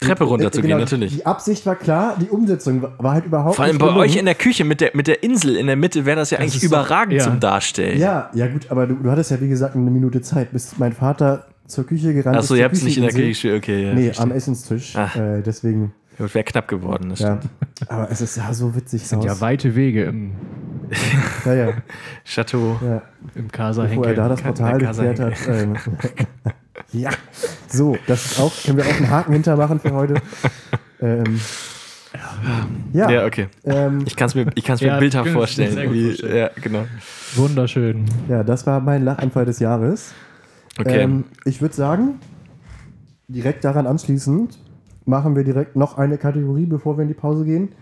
Treppe runterzugehen, Genau, natürlich. Die Absicht war klar, die Umsetzung war- halt überhaupt Vor allem nicht bei gelungen. euch in der Küche mit der, mit der Insel in der Mitte wäre das ja eigentlich ist so- überragend ja. zum Darstellen. Ja, ja gut, aber du, du hattest ja wie gesagt eine Minute Zeit, bis mein Vater zur Küche gerannt Achso, ist. ihr zur habt es nicht in der. Küche, okay. Ja, Nee, verstehe. am Essenstisch. Äh, deswegen, Wäre knapp geworden, das ja. stimmt. Aber es ist ja so witzig sind aus. ja weite Wege im, ja, ja, Chateau. ja. im Casa Bevor er Henkel. da das Portal geklärt hat. Ähm, ja, so, das ist auch, können wir auch einen Haken hintermachen für heute. Ähm, ja, Ja, okay. ähm, Ich kann es mir, ich kann's mir Ja, bildhaft kann ich mir vorstellen. vorstellen. Ja, genau. Wunderschön. ja, das war mein Lachanfall des Jahres. Okay. Ähm, ich würde sagen, direkt daran anschließend machen wir direkt noch eine Kategorie, bevor wir in die Pause gehen.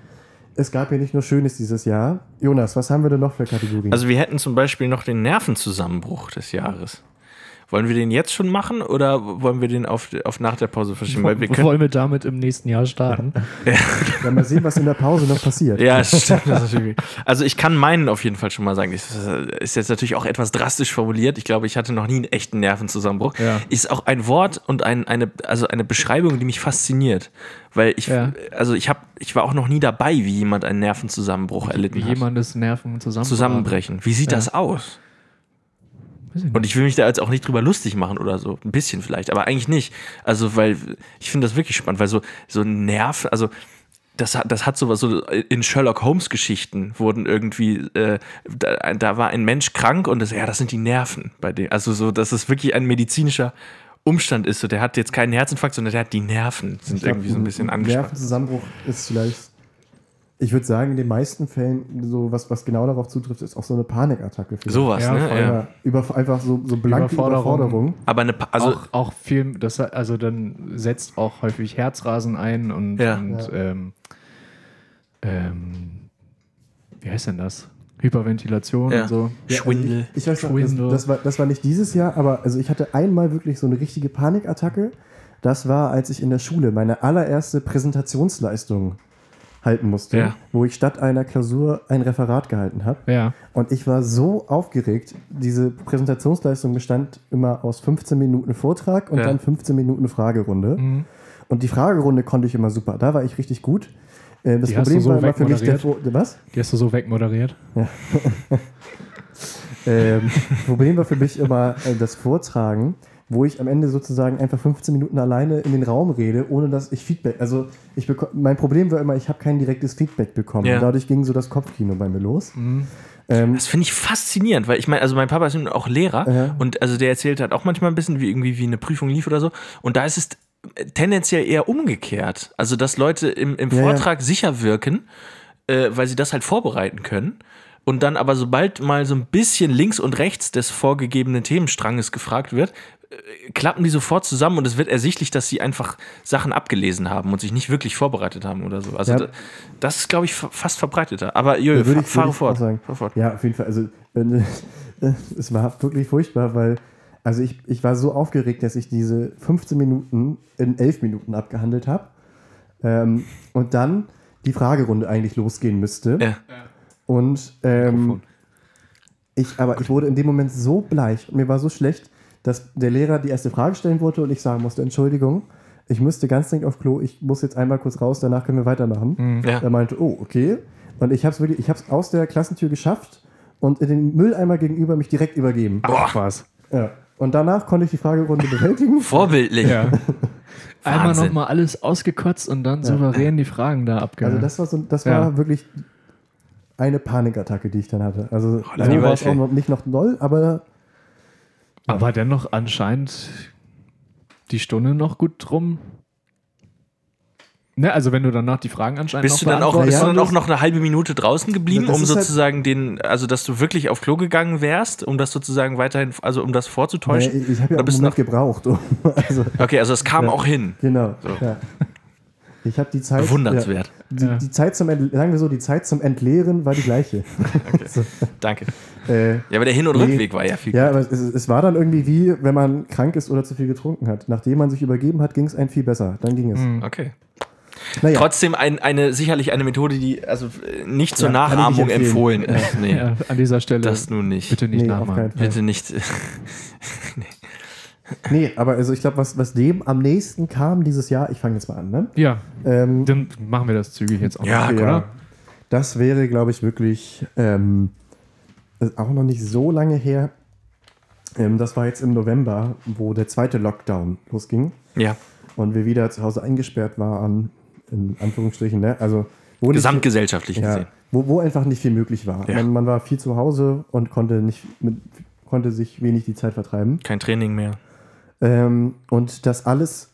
Es gab ja nicht nur Schönes dieses Jahr. Jonas, was haben wir denn noch für Kategorien? Also wir hätten zum Beispiel noch den Nervenzusammenbruch des Jahres. Wollen wir den jetzt schon machen oder wollen wir den auf, auf nach der Pause verschieben? Weil wir können, Wollen wir damit im nächsten Jahr starten? Ja, mal sehen, was in der Pause noch passiert. ja, stimmt. Also ich kann meinen auf jeden Fall schon mal sagen. Das ist jetzt natürlich auch etwas drastisch formuliert. Ich glaube, ich hatte noch nie einen echten Nervenzusammenbruch. Ja. Ist auch ein Wort und ein, eine, also eine Beschreibung, die mich fasziniert. Weil ich, Ja. also ich habe, ich war auch noch nie dabei, wie jemand einen Nervenzusammenbruch erlitten Wie hat. jemandes Nerven zusammen Zusammenbrechen. Wie sieht Ja. das aus? Ich. Und ich will mich da jetzt auch nicht drüber lustig machen oder so. Ein bisschen vielleicht, aber eigentlich nicht. Also, weil ich finde das wirklich spannend, weil so, so Nerv, also das hat, das hat sowas, so in Sherlock Holmes Geschichten wurden irgendwie, äh, da, da war ein Mensch krank und das, ja, das sind die Nerven bei dem. Also so, dass es wirklich ein medizinischer Umstand ist. So, der hat jetzt keinen Herzinfarkt, sondern der hat die Nerven, sind glaub, irgendwie so ein bisschen angespannt. Nervenzusammenbruch ist vielleicht, ich würde sagen, in den meisten Fällen, so was, was genau darauf zutrifft, ist auch so eine Panikattacke. Sowas, Ja, ne? Ja. Über, einfach so, so blanke Überforderung. Überforderung. Aber eine, Pa- also, auch, auch viel, das, also dann setzt auch häufig Herzrasen ein und, Ja. und Ja. Ähm, ähm, wie heißt denn das? Hyperventilation Ja. und so. Schwindel. Ich, ich weiß noch, Schwindel. das, das, war, das war nicht dieses Jahr, aber also ich hatte einmal wirklich so eine richtige Panikattacke. Das war, als ich in der Schule meine allererste Präsentationsleistung halten musste, Ja. wo ich statt einer Klausur ein Referat gehalten habe. Ja. Und ich war so aufgeregt. Diese Präsentationsleistung bestand immer aus 15 Minuten Vortrag und Ja. dann 15 Minuten Fragerunde. Mhm. Und die Fragerunde konnte ich immer super. Da war ich richtig gut. Äh, Das Die Problem so war immer für mich der Was? Die hast du so wegmoderiert. Ähm, Problem war für mich immer äh, das Vortragen, wo ich am Ende sozusagen einfach 15 Minuten alleine in den Raum rede, ohne dass ich Feedback. Also ich mein Problem war immer, ich habe kein direktes Feedback bekommen. Ja. Und dadurch ging so das Kopfkino bei mir los. Ähm, Das finde ich faszinierend, weil ich meine, also mein Papa ist nun auch Lehrer Ja. und also der erzählt halt auch manchmal ein bisschen, wie irgendwie wie eine Prüfung lief oder so. Und da ist es tendenziell eher umgekehrt. Also, dass Leute im, im Ja. Vortrag sicher wirken, äh, weil sie das halt vorbereiten können. Und dann aber, sobald mal so ein bisschen links und rechts des vorgegebenen Themenstranges gefragt wird, klappen die sofort zusammen und es wird ersichtlich, dass sie einfach Sachen abgelesen haben und sich nicht wirklich vorbereitet haben oder so. Also Ja. da, das ist, glaube ich, fa- fast verbreiteter. Aber Da würde fa ich- fahre fort. sagen. Fahr fort. Ja, auf jeden Fall. Also, wenn, es war wirklich furchtbar, weil also ich, ich war so aufgeregt, dass ich diese 15 Minuten in 11 Minuten abgehandelt habe. Ähm, und dann die Fragerunde eigentlich losgehen müsste. Ja. Und ähm, ich, aber ich wurde in dem Moment so bleich und mir war so schlecht, dass der Lehrer die erste Frage stellen wollte und ich sagen musste, Entschuldigung, ich müsste ganz dringend auf Klo, ich muss jetzt einmal kurz raus, danach können wir weitermachen. Ja. Er meinte, oh, okay. Und ich habe es wirklich, ich habe es aus der Klassentür geschafft und in den Mülleimer gegenüber mich direkt übergeben. Ach was. Ja. Und danach konnte ich die Fragerunde bewältigen. Vorbildlich. Ja. Einmal nochmal alles ausgekotzt und dann souverän die Fragen da abgehört. Also das war so, das Ja. war wirklich eine Panikattacke, die ich dann hatte. Also die so war es auch noch, nicht noch doll, aber Aber dennoch anscheinend die Stunde noch gut drum. Ne, also wenn du danach die Fragen anscheinend Bist du noch dann auch, bist du dann Ja, auch noch eine halbe Minute draußen geblieben, um halt- sozusagen den, also dass du wirklich auf Klo gegangen wärst, um das sozusagen weiterhin, also um das vorzutäuschen? Nee, ich habe ja einen Moment gebraucht. Um, also, Okay, also es kam Ja. auch hin. genau. Ja. Ich habe die Zeit. Bewundernswert. Ja, die, Ja. die Zeit zum Ent, sagen wir so, die Zeit zum Entleeren war die gleiche. Danke. äh, Ja, aber der Hin- und Nee. Rückweg war ja viel. ja, aber es, es war dann irgendwie wie, wenn man krank ist oder zu viel getrunken hat. Nachdem man sich übergeben hat, ging es einem viel besser. Dann ging es. Okay. Naja, Trotzdem ein, eine, sicherlich eine Methode, die also äh, nicht zur Ja, Nachahmung empfohlen ist. Nee, Ja, an dieser Stelle das nun nicht. bitte nicht nee, Fall. Bitte nicht. Nee, aber also ich glaube, was, was dem am nächsten kam dieses Jahr, ich fange jetzt mal an, ne? Ja, Ähm, dann machen wir das zügig jetzt auch Ja, noch, ja. oder? Das wäre, glaube ich, wirklich ähm, auch noch nicht so lange her. Ähm, das war jetzt im November, wo der zweite Lockdown losging Ja, und wir wieder zu Hause eingesperrt waren, in Anführungsstrichen. Ne? Also, wo, nicht, gesamtgesellschaftlich ja, gesehen. wo, wo einfach nicht viel möglich war. Ja. Man, man war viel zu Hause und konnte, nicht mit, konnte sich wenig die Zeit vertreiben. Kein Training mehr. Ähm, und das alles,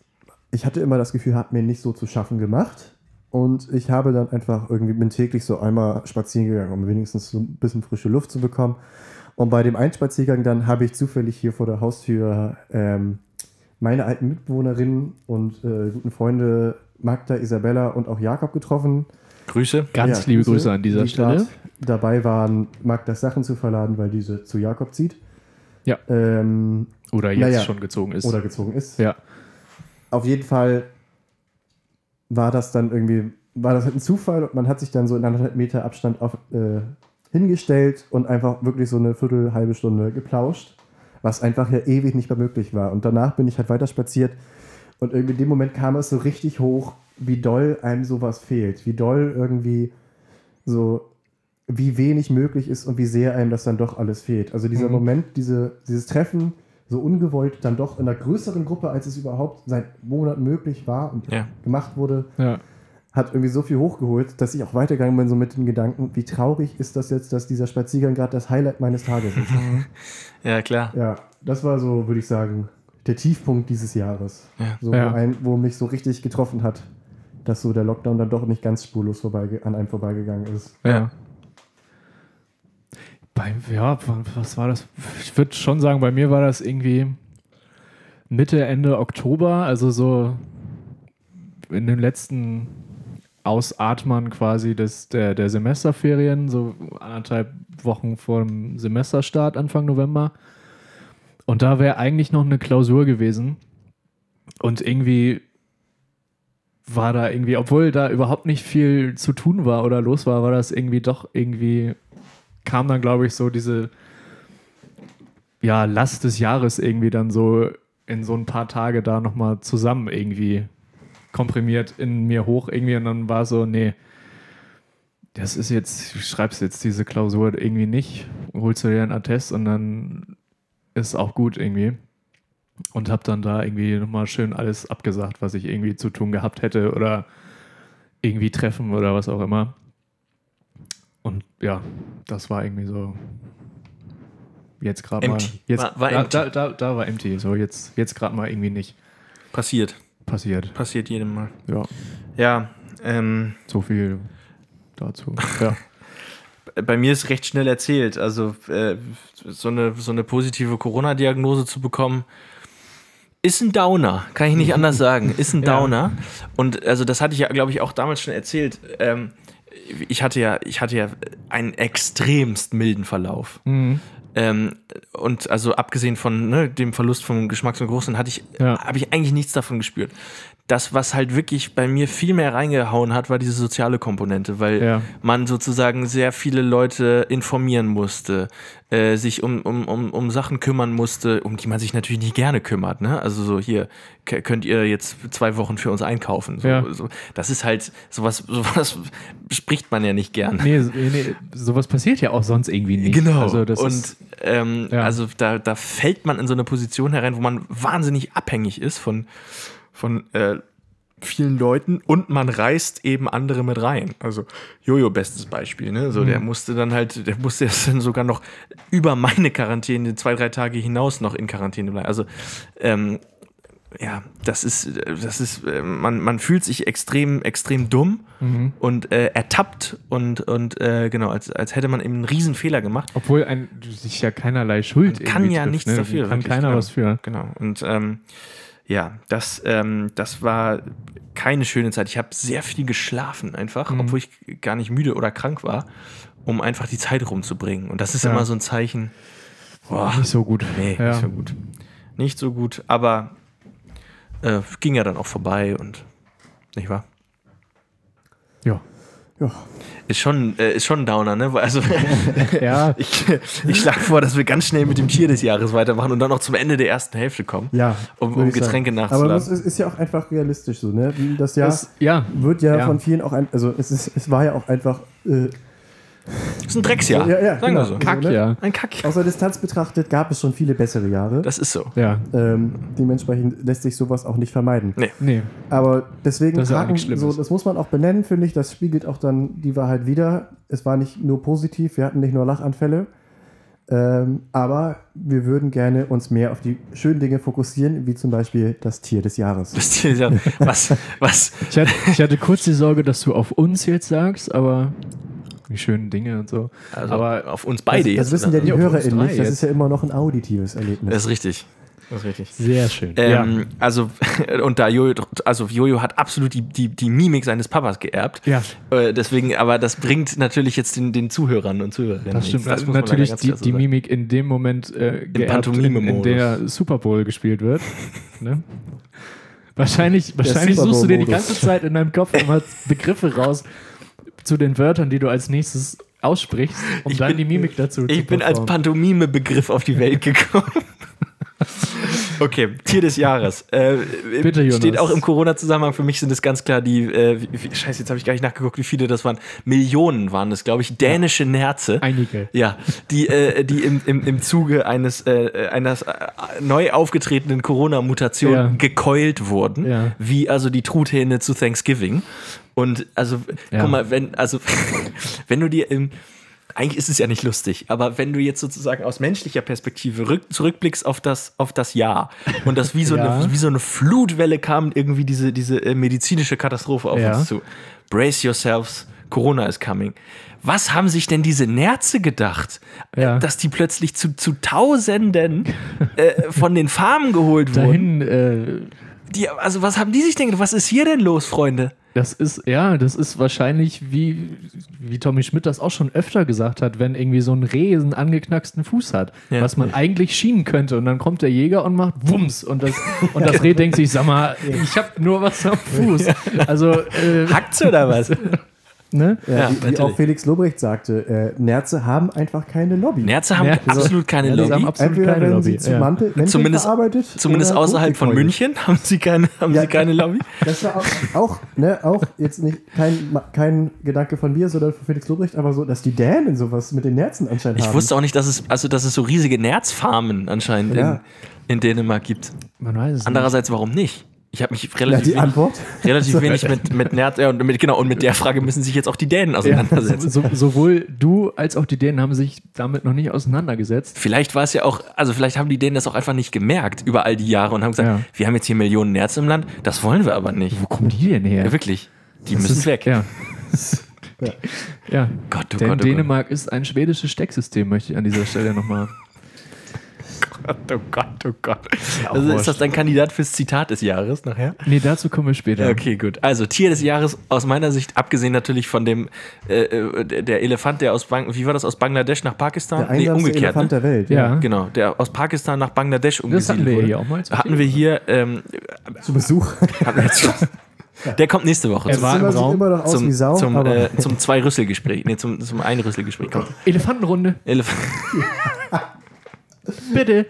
ich hatte immer das Gefühl, hat mir nicht so zu schaffen gemacht. Und ich habe dann einfach irgendwie, bin täglich so einmal spazieren gegangen, um wenigstens so ein bisschen frische Luft zu bekommen. Und bei dem Einspaziergang dann habe ich zufällig hier vor der Haustür ähm, meine alten Mitbewohnerinnen und äh, guten Freunde Magda, Isabella und auch Jakob getroffen. Grüße. Ganz Ja, liebe Grüße an dieser die Stelle. dabei waren, Magdas Sachen zu verladen, weil diese zu Jakob zieht. Ja. Ähm, Oder jetzt Naja. schon gezogen ist. oder gezogen ist. ja. Auf jeden Fall war das dann irgendwie, war das halt ein Zufall und man hat sich dann so in anderthalb Meter Abstand auf, äh, hingestellt und einfach wirklich so eine Viertel, halbe Stunde geplauscht, was einfach ja ewig nicht mehr möglich war. Und danach bin ich halt weiter spaziert und irgendwie in dem Moment kam es so richtig hoch, wie doll einem sowas fehlt, wie doll irgendwie so, wie wenig möglich ist und wie sehr einem das dann doch alles fehlt. Also dieser Mhm. Moment, diese, dieses Treffen, so ungewollt, dann doch in einer größeren Gruppe, als es überhaupt seit Monaten möglich war und Ja. gemacht wurde, ja. hat irgendwie so viel hochgeholt, dass ich auch weitergegangen bin, so mit den Gedanken, wie traurig ist das jetzt, dass dieser Spaziergang gerade das Highlight meines Tages ist. Ja, klar. ja, das war so, würde ich sagen, der Tiefpunkt dieses Jahres. Ja. So, ein, wo mich so richtig getroffen hat, dass so der Lockdown dann doch nicht ganz spurlos vorbeige an einem vorbeigegangen ist. Ja. Bei, ja, was war das? Ich würde schon sagen, bei mir war das irgendwie Mitte, Ende Oktober, also so in den letzten Ausatmern quasi des, der, der Semesterferien, so anderthalb Wochen vor dem Semesterstart, Anfang November. Und da wäre eigentlich noch eine Klausur gewesen. Und irgendwie war da irgendwie, obwohl da überhaupt nicht viel zu tun war oder los war, war das irgendwie doch irgendwie, kam dann, glaube ich, so diese ja, Last des Jahres irgendwie dann so in so ein paar Tage da nochmal zusammen irgendwie komprimiert in mir hoch irgendwie und dann war so, nee, das ist jetzt, schreibst jetzt diese Klausur irgendwie nicht, holst du dir einen Attest und dann ist auch gut irgendwie. Und habe dann da irgendwie nochmal schön alles abgesagt, was ich irgendwie zu tun gehabt hätte oder irgendwie treffen oder was auch immer. Und ja, das war irgendwie so. Jetzt gerade mal. Jetzt, War- war da, empty. Da, da, da war empty. So, jetzt, jetzt gerade mal irgendwie nicht Passiert. passiert. Passiert jedem Mal. Ja, Ja, ähm, so viel dazu. Ja. bei mir ist recht schnell erzählt. Also äh, so, eine, so eine positive Corona-Diagnose zu bekommen, ist ein Downer, kann ich nicht anders sagen. Ist ein Ja. Downer. Und also das hatte ich ja, glaube ich, auch damals schon erzählt. Ähm, ich hatte ja, ich hatte ja einen extremst milden Verlauf. Mhm. Ähm, und also abgesehen von ne, dem Verlust von Geschmacks- und Geruchssinn hatte ich, Ja. habe ich eigentlich nichts davon gespürt. Das, was halt wirklich bei mir viel mehr reingehauen hat, war diese soziale Komponente, weil Ja. man sozusagen sehr viele Leute informieren musste, äh, sich um, um, um, um Sachen kümmern musste, um die man sich natürlich nicht gerne kümmert. Ne? Also so hier könnt ihr jetzt zwei Wochen für uns einkaufen. So, Ja. so, das ist halt sowas, sowas spricht man ja nicht gern. Nee, nee, sowas passiert ja auch sonst irgendwie nicht. Genau. Also und ist, ähm, Ja. also da, da fällt man in so eine Position herein, wo man wahnsinnig abhängig ist von, von äh, vielen Leuten und man reißt eben andere mit rein. Also Jojo, bestes Beispiel. Ne? So, Mhm. Der musste dann halt, der musste jetzt dann sogar noch über meine Quarantäne zwei, drei Tage hinaus noch in Quarantäne bleiben. Also ähm, ja, das ist, das ist, äh, man, man fühlt sich extrem, extrem dumm Mhm. und äh, ertappt und, und äh, genau, als, als hätte man eben einen riesen Fehler gemacht. obwohl ein, sich ja keinerlei Schuld Man kann ja trifft, nichts ne? dafür, Kann keiner genau. was für. Genau. Und ähm, ja, das, ähm, das war keine schöne Zeit. Ich habe sehr viel geschlafen einfach, Mhm. obwohl ich gar nicht müde oder krank war, um einfach die Zeit rumzubringen. Und das ist Ja. immer so ein Zeichen. Boah, Nicht so gut. nee, ja. nicht so gut. Nicht so gut, aber äh, ging ja dann auch vorbei und nicht wahr? Ja. Ja, Ist schon, äh, ist schon ein Downer, ne? Also ja. ich, ich schlage vor, dass wir ganz schnell mit dem Tier des Jahres weitermachen und dann noch zum Ende der ersten Hälfte kommen. ja Um- um Getränke sagen. nachzuladen. Aber das ist, ist ja auch einfach realistisch so, ne? Das Jahr Das, ja. wird ja, Ja. von vielen auch ein, also es, ist, es war ja auch einfach äh, ist ein Drecksjahr. Ja, ja, sagen genau. wir so. Kack, ne? ja. Ein Kack. aus der Distanz betrachtet gab es schon viele bessere Jahre. Das ist so. Ja. ähm, dementsprechend lässt sich sowas auch nicht vermeiden. Nee. Nee. Aber deswegen, Das ist ja auch haken- nichts Schlimmes. so, das muss man auch benennen, finde ich. Das spiegelt auch dann die Wahrheit wieder. Es war nicht nur positiv, wir hatten nicht nur Lachanfälle. Ähm, aber wir würden gerne uns mehr auf die schönen Dinge fokussieren, wie zum Beispiel das Tier des Jahres. Das Tier des Jahres. Was, was, Ich hatte, ich hatte kurz die Sorge, dass du auf uns jetzt sagst, aber die schönen Dinge und so. also aber auf uns beide das, jetzt. das wissen ja die Ja, uns HörerInnen nicht. Das ist ja immer noch ein auditives Erlebnis. Das ist richtig. Das ist richtig. Sehr schön. Ähm, Also, und da Jojo, also Jojo hat absolut die, die, die Mimik seines Papas geerbt. Ja. Äh, deswegen, aber das bringt natürlich jetzt den, den Zuhörern und Zuhörerinnen. Das stimmt. man natürlich die, die. Mimik in dem Moment äh, geerbt, in, in der Super Bowl gespielt wird. ne? Wahrscheinlich, wahrscheinlich suchst du dir die ganze Zeit in deinem Kopf immer Begriffe raus zu den Wörtern, die du als nächstes aussprichst, um Ich dann bin- die Mimik dazu zu Ich bin als. Pantomime-Begriff auf die Welt gekommen. Okay, Tier des Jahres. Äh, Bitte, Jonas. Steht auch im Corona-Zusammenhang. Für mich sind es ganz klar die, äh, wie, scheiße, jetzt habe ich gar nicht nachgeguckt, wie viele das waren. Millionen waren es, glaube ich, dänische Nerze. Einige. Ja, die, äh, die im, im, im Zuge eines, äh, eines äh, neu aufgetretenen Corona-Mutation Ja. gekeult wurden, Ja. wie also die Truthähne zu Thanksgiving. Und also, Ja. guck mal, wenn, also, wenn du dir im, eigentlich ist es ja nicht lustig, aber wenn du jetzt sozusagen aus menschlicher Perspektive rück, zurückblickst auf das, auf das Jahr und das wie so, Ja. eine, wie so eine Flutwelle kam irgendwie diese, diese äh, medizinische Katastrophe auf Ja. uns zu. Brace yourselves, Corona is coming. Was haben sich denn diese Nerze gedacht, Ja. äh, dass die plötzlich zu, zu Tausenden äh, von den Farmen geholt wurden? Dahin, äh, Die, also was haben die sich denn gedacht? Was ist hier denn los, Freunde? Das ist, ja, das ist wahrscheinlich, wie, wie Tommy Schmidt das auch schon öfter gesagt hat, wenn irgendwie so ein Reh einen angeknacksten Fuß hat, Ja. was man eigentlich schienen könnte. Und dann kommt der Jäger und macht Wumms. Und das, und das Reh denkt sich, sag mal, ich habe nur was am Fuß. Also, äh, Hackt's oder was? ne? Ja, wie, wie auch Felix Lobrecht sagte, äh, Nerze haben einfach keine Lobby. Nerze haben Ja, absolut keine die Lobby. haben absolut Entweder keine Lobby. sie zu ja. Mantel, Zumindest- verarbeitet. Zumindest außerhalb von. München haben sie keine, haben Ja. sie keine Lobby. Das war auch, auch, ne, auch jetzt nicht kein, kein Gedanke von mir, sondern von Felix Lobrecht, aber so, dass die Dänen sowas mit den Nerzen anscheinend Ich haben. wusste auch nicht, dass es, also, dass es so riesige Nerzfarmen anscheinend Ja. in, in Dänemark gibt. Man weiß es Andererseits, warum nicht? Ich habe mich ja, relativ, die wenig, relativ wenig mit, mit Nerz, ja, und mit, genau, und mit der Frage müssen sich jetzt auch die Dänen auseinandersetzen. So, sowohl du als auch die Dänen haben sich damit noch nicht auseinandergesetzt. Vielleicht war es ja auch, also vielleicht haben die Dänen das auch einfach nicht gemerkt über all die Jahre und haben gesagt, Ja. wir haben jetzt hier Millionen Nerz im Land, das wollen wir aber nicht. Wo kommen die denn her? Ja, wirklich. Die müssen weg. Ja. Ja. ja. Gott, oh Denn Gott, oh Dänemark ist ein schwedisches Stecksystem, möchte ich an dieser Stelle nochmal. Gott, oh Gott, oh Gott. Also ist das dein Kandidat fürs Zitat des Jahres nachher? Nee, dazu kommen wir später. Okay, gut. Also Tier des Jahres aus meiner Sicht, abgesehen natürlich von dem äh, äh, der Elefant, der aus Bang wie war das aus Bangladesch nach Pakistan? Der einsamste Elefant ne? der Welt. Ja. Genau, der aus Pakistan nach Bangladesch Das umgesiedelt hatten wir wurde. hier auch mal. zu Hatten wir hier, ähm, Zu Besuch. hatten wir jetzt schon. Der kommt nächste Woche Er zum, war im Raum immer noch aus zum, wie Sau, zum, aber äh, zum Zwei-Rüssel-Gespräch. Nee, zum, zum Ein-Rüssel-Gespräch. Kommt. Elefantenrunde, Elefant. bitte.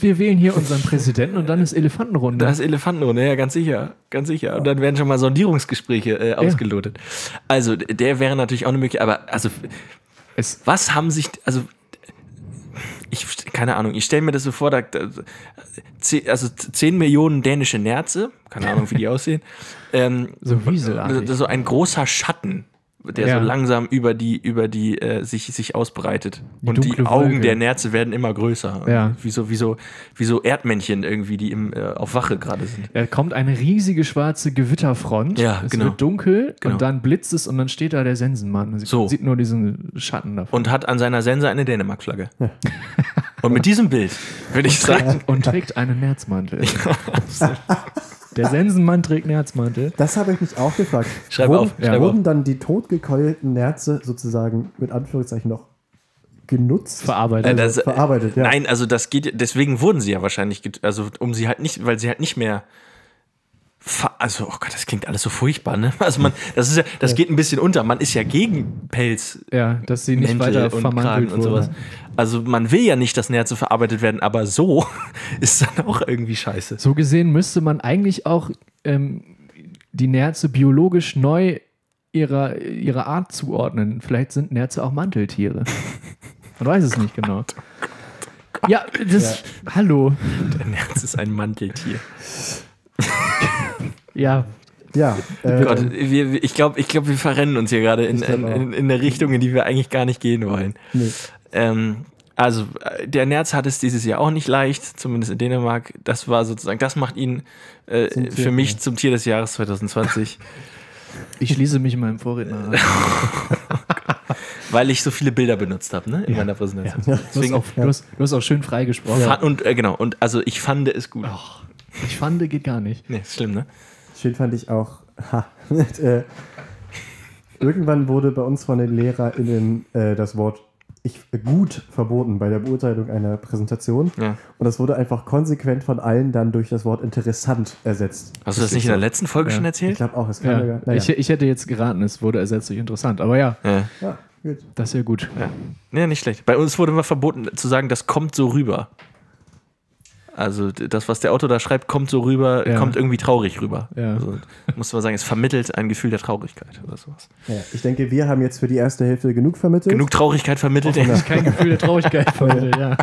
Wir wählen hier unseren Präsidenten und dann ist Elefantenrunde. Das ist Elefantenrunde, ja, ganz sicher. Ganz sicher. Und dann werden schon mal Sondierungsgespräche äh, ausgelotet. Also, der wäre natürlich auch eine Möglichkeit, aber also, es, was haben sich, also, ich, keine Ahnung, ich stelle mir das so vor, da, also 10 Millionen dänische Nerze, keine Ahnung, wie die aussehen, ähm, so so ein großer Schatten, der Ja. so langsam über die, über die äh, sich, sich ausbreitet. Die Und die Augen Wolke. der Nerze werden immer größer. Ja. Wie so, wie so, wie so Erdmännchen irgendwie, die im, äh, auf Wache gerade sind. Da kommt eine riesige schwarze Gewitterfront. Ja, es genau. wird dunkel Genau. und dann blitzt es und dann steht da der Sensenmann. Man So. sieht nur diesen Schatten davon. Und hat an seiner Sense eine Dänemark-Flagge. Und mit diesem Bild würde ich sagen, Und trägt einen Nerzmantel. der Sensenmann trägt Nerzmantel. das habe ich mich auch gefragt. Schreib wurden, auf, schreib wurden dann die totgekeulten Nerze sozusagen mit Anführungszeichen noch genutzt? Verarbeitet. Äh, das- verarbeitet, ja. Nein, also das geht, deswegen wurden sie ja wahrscheinlich, also um sie halt nicht, weil sie halt nicht mehr, also, oh Gott, das klingt alles so furchtbar, ne? Also man, das ist ja, das geht ein bisschen unter. Man ist ja gegen Pelz, ja, dass sie nicht Mäntel weiter und vermantelt Kragen und sowas. Also man will ja nicht, dass Nerze verarbeitet werden, aber so ist dann auch irgendwie scheiße. So gesehen müsste man eigentlich auch ähm, die Nerze biologisch neu ihrer, ihrer Art zuordnen. Vielleicht sind Nerze auch Manteltiere. Man weiß es nicht genau. Ja, das. Hallo. Der Nerz ist ein Manteltier. Ja, Ja, äh, Gott, wir, ich glaube, ich glaub, wir verrennen uns hier gerade in, in, in, in eine Richtung, in die wir eigentlich gar nicht gehen wollen. nee. Ähm, also, der Nerz hat es dieses Jahr auch nicht leicht, zumindest in Dänemark. Das war sozusagen, das macht ihn äh, Tier, für mich ja. zum Tier des Jahres 2020. ich schließe mich meinem Vorredner an. weil ich so viele Bilder benutzt habe ne, in meiner Präsentation. Du hast, Deswegen, auch, du, hast, du hast auch schön frei gesprochen. Fand- und äh, genau, und also ich fand es gut. Ich fand, geht gar nicht. Nee, ist schlimm, ne? Schön fand ich auch, ha, äh, irgendwann wurde bei uns von den LehrerInnen äh, das Wort ich, gut verboten bei der Beurteilung einer Präsentation. Ja. Und das wurde einfach konsequent von allen dann durch das Wort interessant ersetzt. Hast du das nicht in der letzten Folge Ja. schon Ich erzählt? glaube auch, es kann Ja. ja. naja. Ich, ich hätte jetzt geraten, es wurde ersetzt durch interessant. Aber ja, Ja. das ist ja gut. Ja. ja, nicht schlecht. Bei uns wurde immer verboten zu sagen, das kommt so rüber. Also das, was der Autor da schreibt, kommt so rüber, Ja. kommt irgendwie traurig rüber. Ja. Also, muss man sagen, es vermittelt ein Gefühl der Traurigkeit oder sowas. Naja, ich denke, wir haben jetzt für die erste Hälfte genug vermittelt. Genug Traurigkeit vermittelt. denke ich. Kein Gefühl der Traurigkeit vermittelt, ja.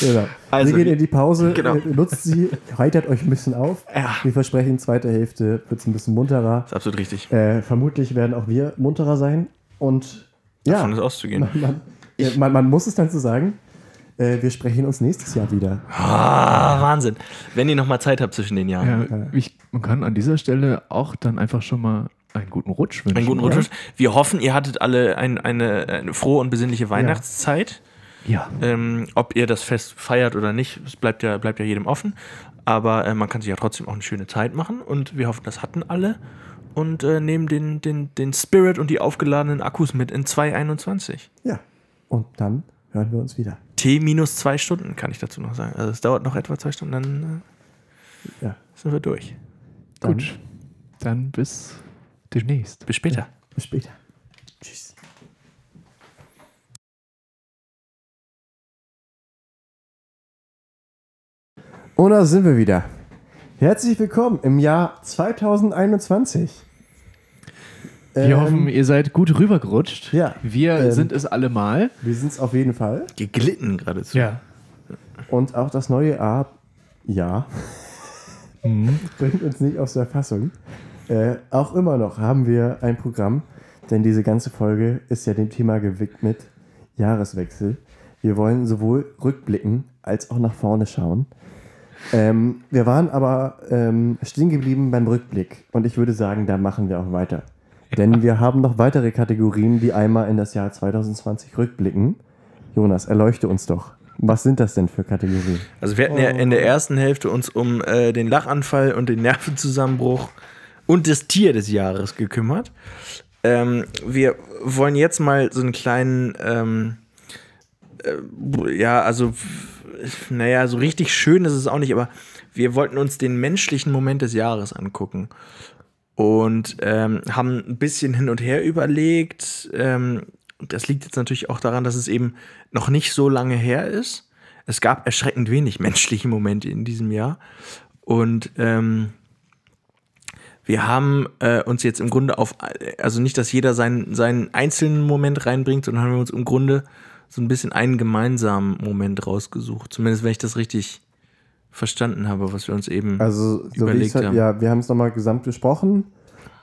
Genau. Also, wir gehen in die Pause, genau. äh, nutzt sie, heitert euch ein bisschen auf. Ja. Wir versprechen, zweite Hälfte wird es ein bisschen munterer. ist absolut richtig. Äh, vermutlich werden auch wir munterer sein. Und ja, Davon ist auszugehen. man, man, ja, man, man muss es dann so sagen. Äh, wir sprechen uns nächstes Jahr wieder. Ah, Wahnsinn. Wenn ihr noch mal Zeit habt zwischen den Jahren. ja ich, man kann an dieser Stelle auch dann einfach schon mal einen guten Rutsch wünschen. Einen guten oder? Rutsch. Wir hoffen, ihr hattet alle ein, eine, eine frohe und besinnliche Weihnachtszeit. Ja. Ähm, ob ihr das Fest feiert oder nicht, es bleibt ja, bleibt ja jedem offen. Aber äh, man kann sich ja trotzdem auch eine schöne Zeit machen. Und wir hoffen, das hatten alle. Und äh, nehmen den, den, den Spirit und die aufgeladenen Akkus mit in 2021. Ja. Und dann hören wir uns wieder. T minus zwei Stunden, kann ich dazu noch sagen. Also es dauert noch etwa zwei Stunden, dann Ja. äh, sind wir durch. Dann Gut. Dann bis demnächst. Bis später. Bis später. Tschüss. Und da sind wir wieder. Herzlich willkommen im Jahr 2021. Wir Ähm, hoffen, ihr seid gut rübergerutscht. Ja. Wir Ähm, sind es alle mal. Wir sind es auf jeden Fall. Geglitten geradezu. Ja. Und auch das neue A, ja, Mhm. bringt uns nicht aus der Fassung. Äh, auch immer noch haben wir ein Programm, denn diese ganze Folge ist ja dem Thema gewidmet Jahreswechsel. Wir wollen sowohl rückblicken als auch nach vorne schauen. Ähm, wir waren aber ähm, stehen geblieben beim Rückblick und ich würde sagen, da machen wir auch weiter. Denn wir haben noch weitere Kategorien, die einmal in das Jahr 2020 rückblicken. Jonas, erleuchte uns doch. Was sind das denn für Kategorien? Also wir hatten ja in der ersten Hälfte uns um äh, den Lachanfall und den Nervenzusammenbruch und das Tier des Jahres gekümmert. Ähm, wir wollen jetzt mal so einen kleinen, ähm, äh, ja, also, naja, so richtig schön ist es auch nicht, aber wir wollten uns den menschlichen Moment des Jahres angucken und ähm, haben ein bisschen hin und her überlegt. Ähm, das liegt jetzt natürlich auch daran, dass es eben noch nicht so lange her ist. Es gab erschreckend wenig menschliche Momente in diesem Jahr. Und ähm, wir haben äh, uns jetzt im Grunde auf, also nicht, dass jeder seinen, seinen einzelnen Moment reinbringt, sondern haben wir uns im Grunde so ein bisschen einen gemeinsamen Moment rausgesucht. Zumindest, wenn ich das richtig verstanden habe, was wir uns eben Also, so wie überlegt halt, haben. ja, wir haben es nochmal gesamt besprochen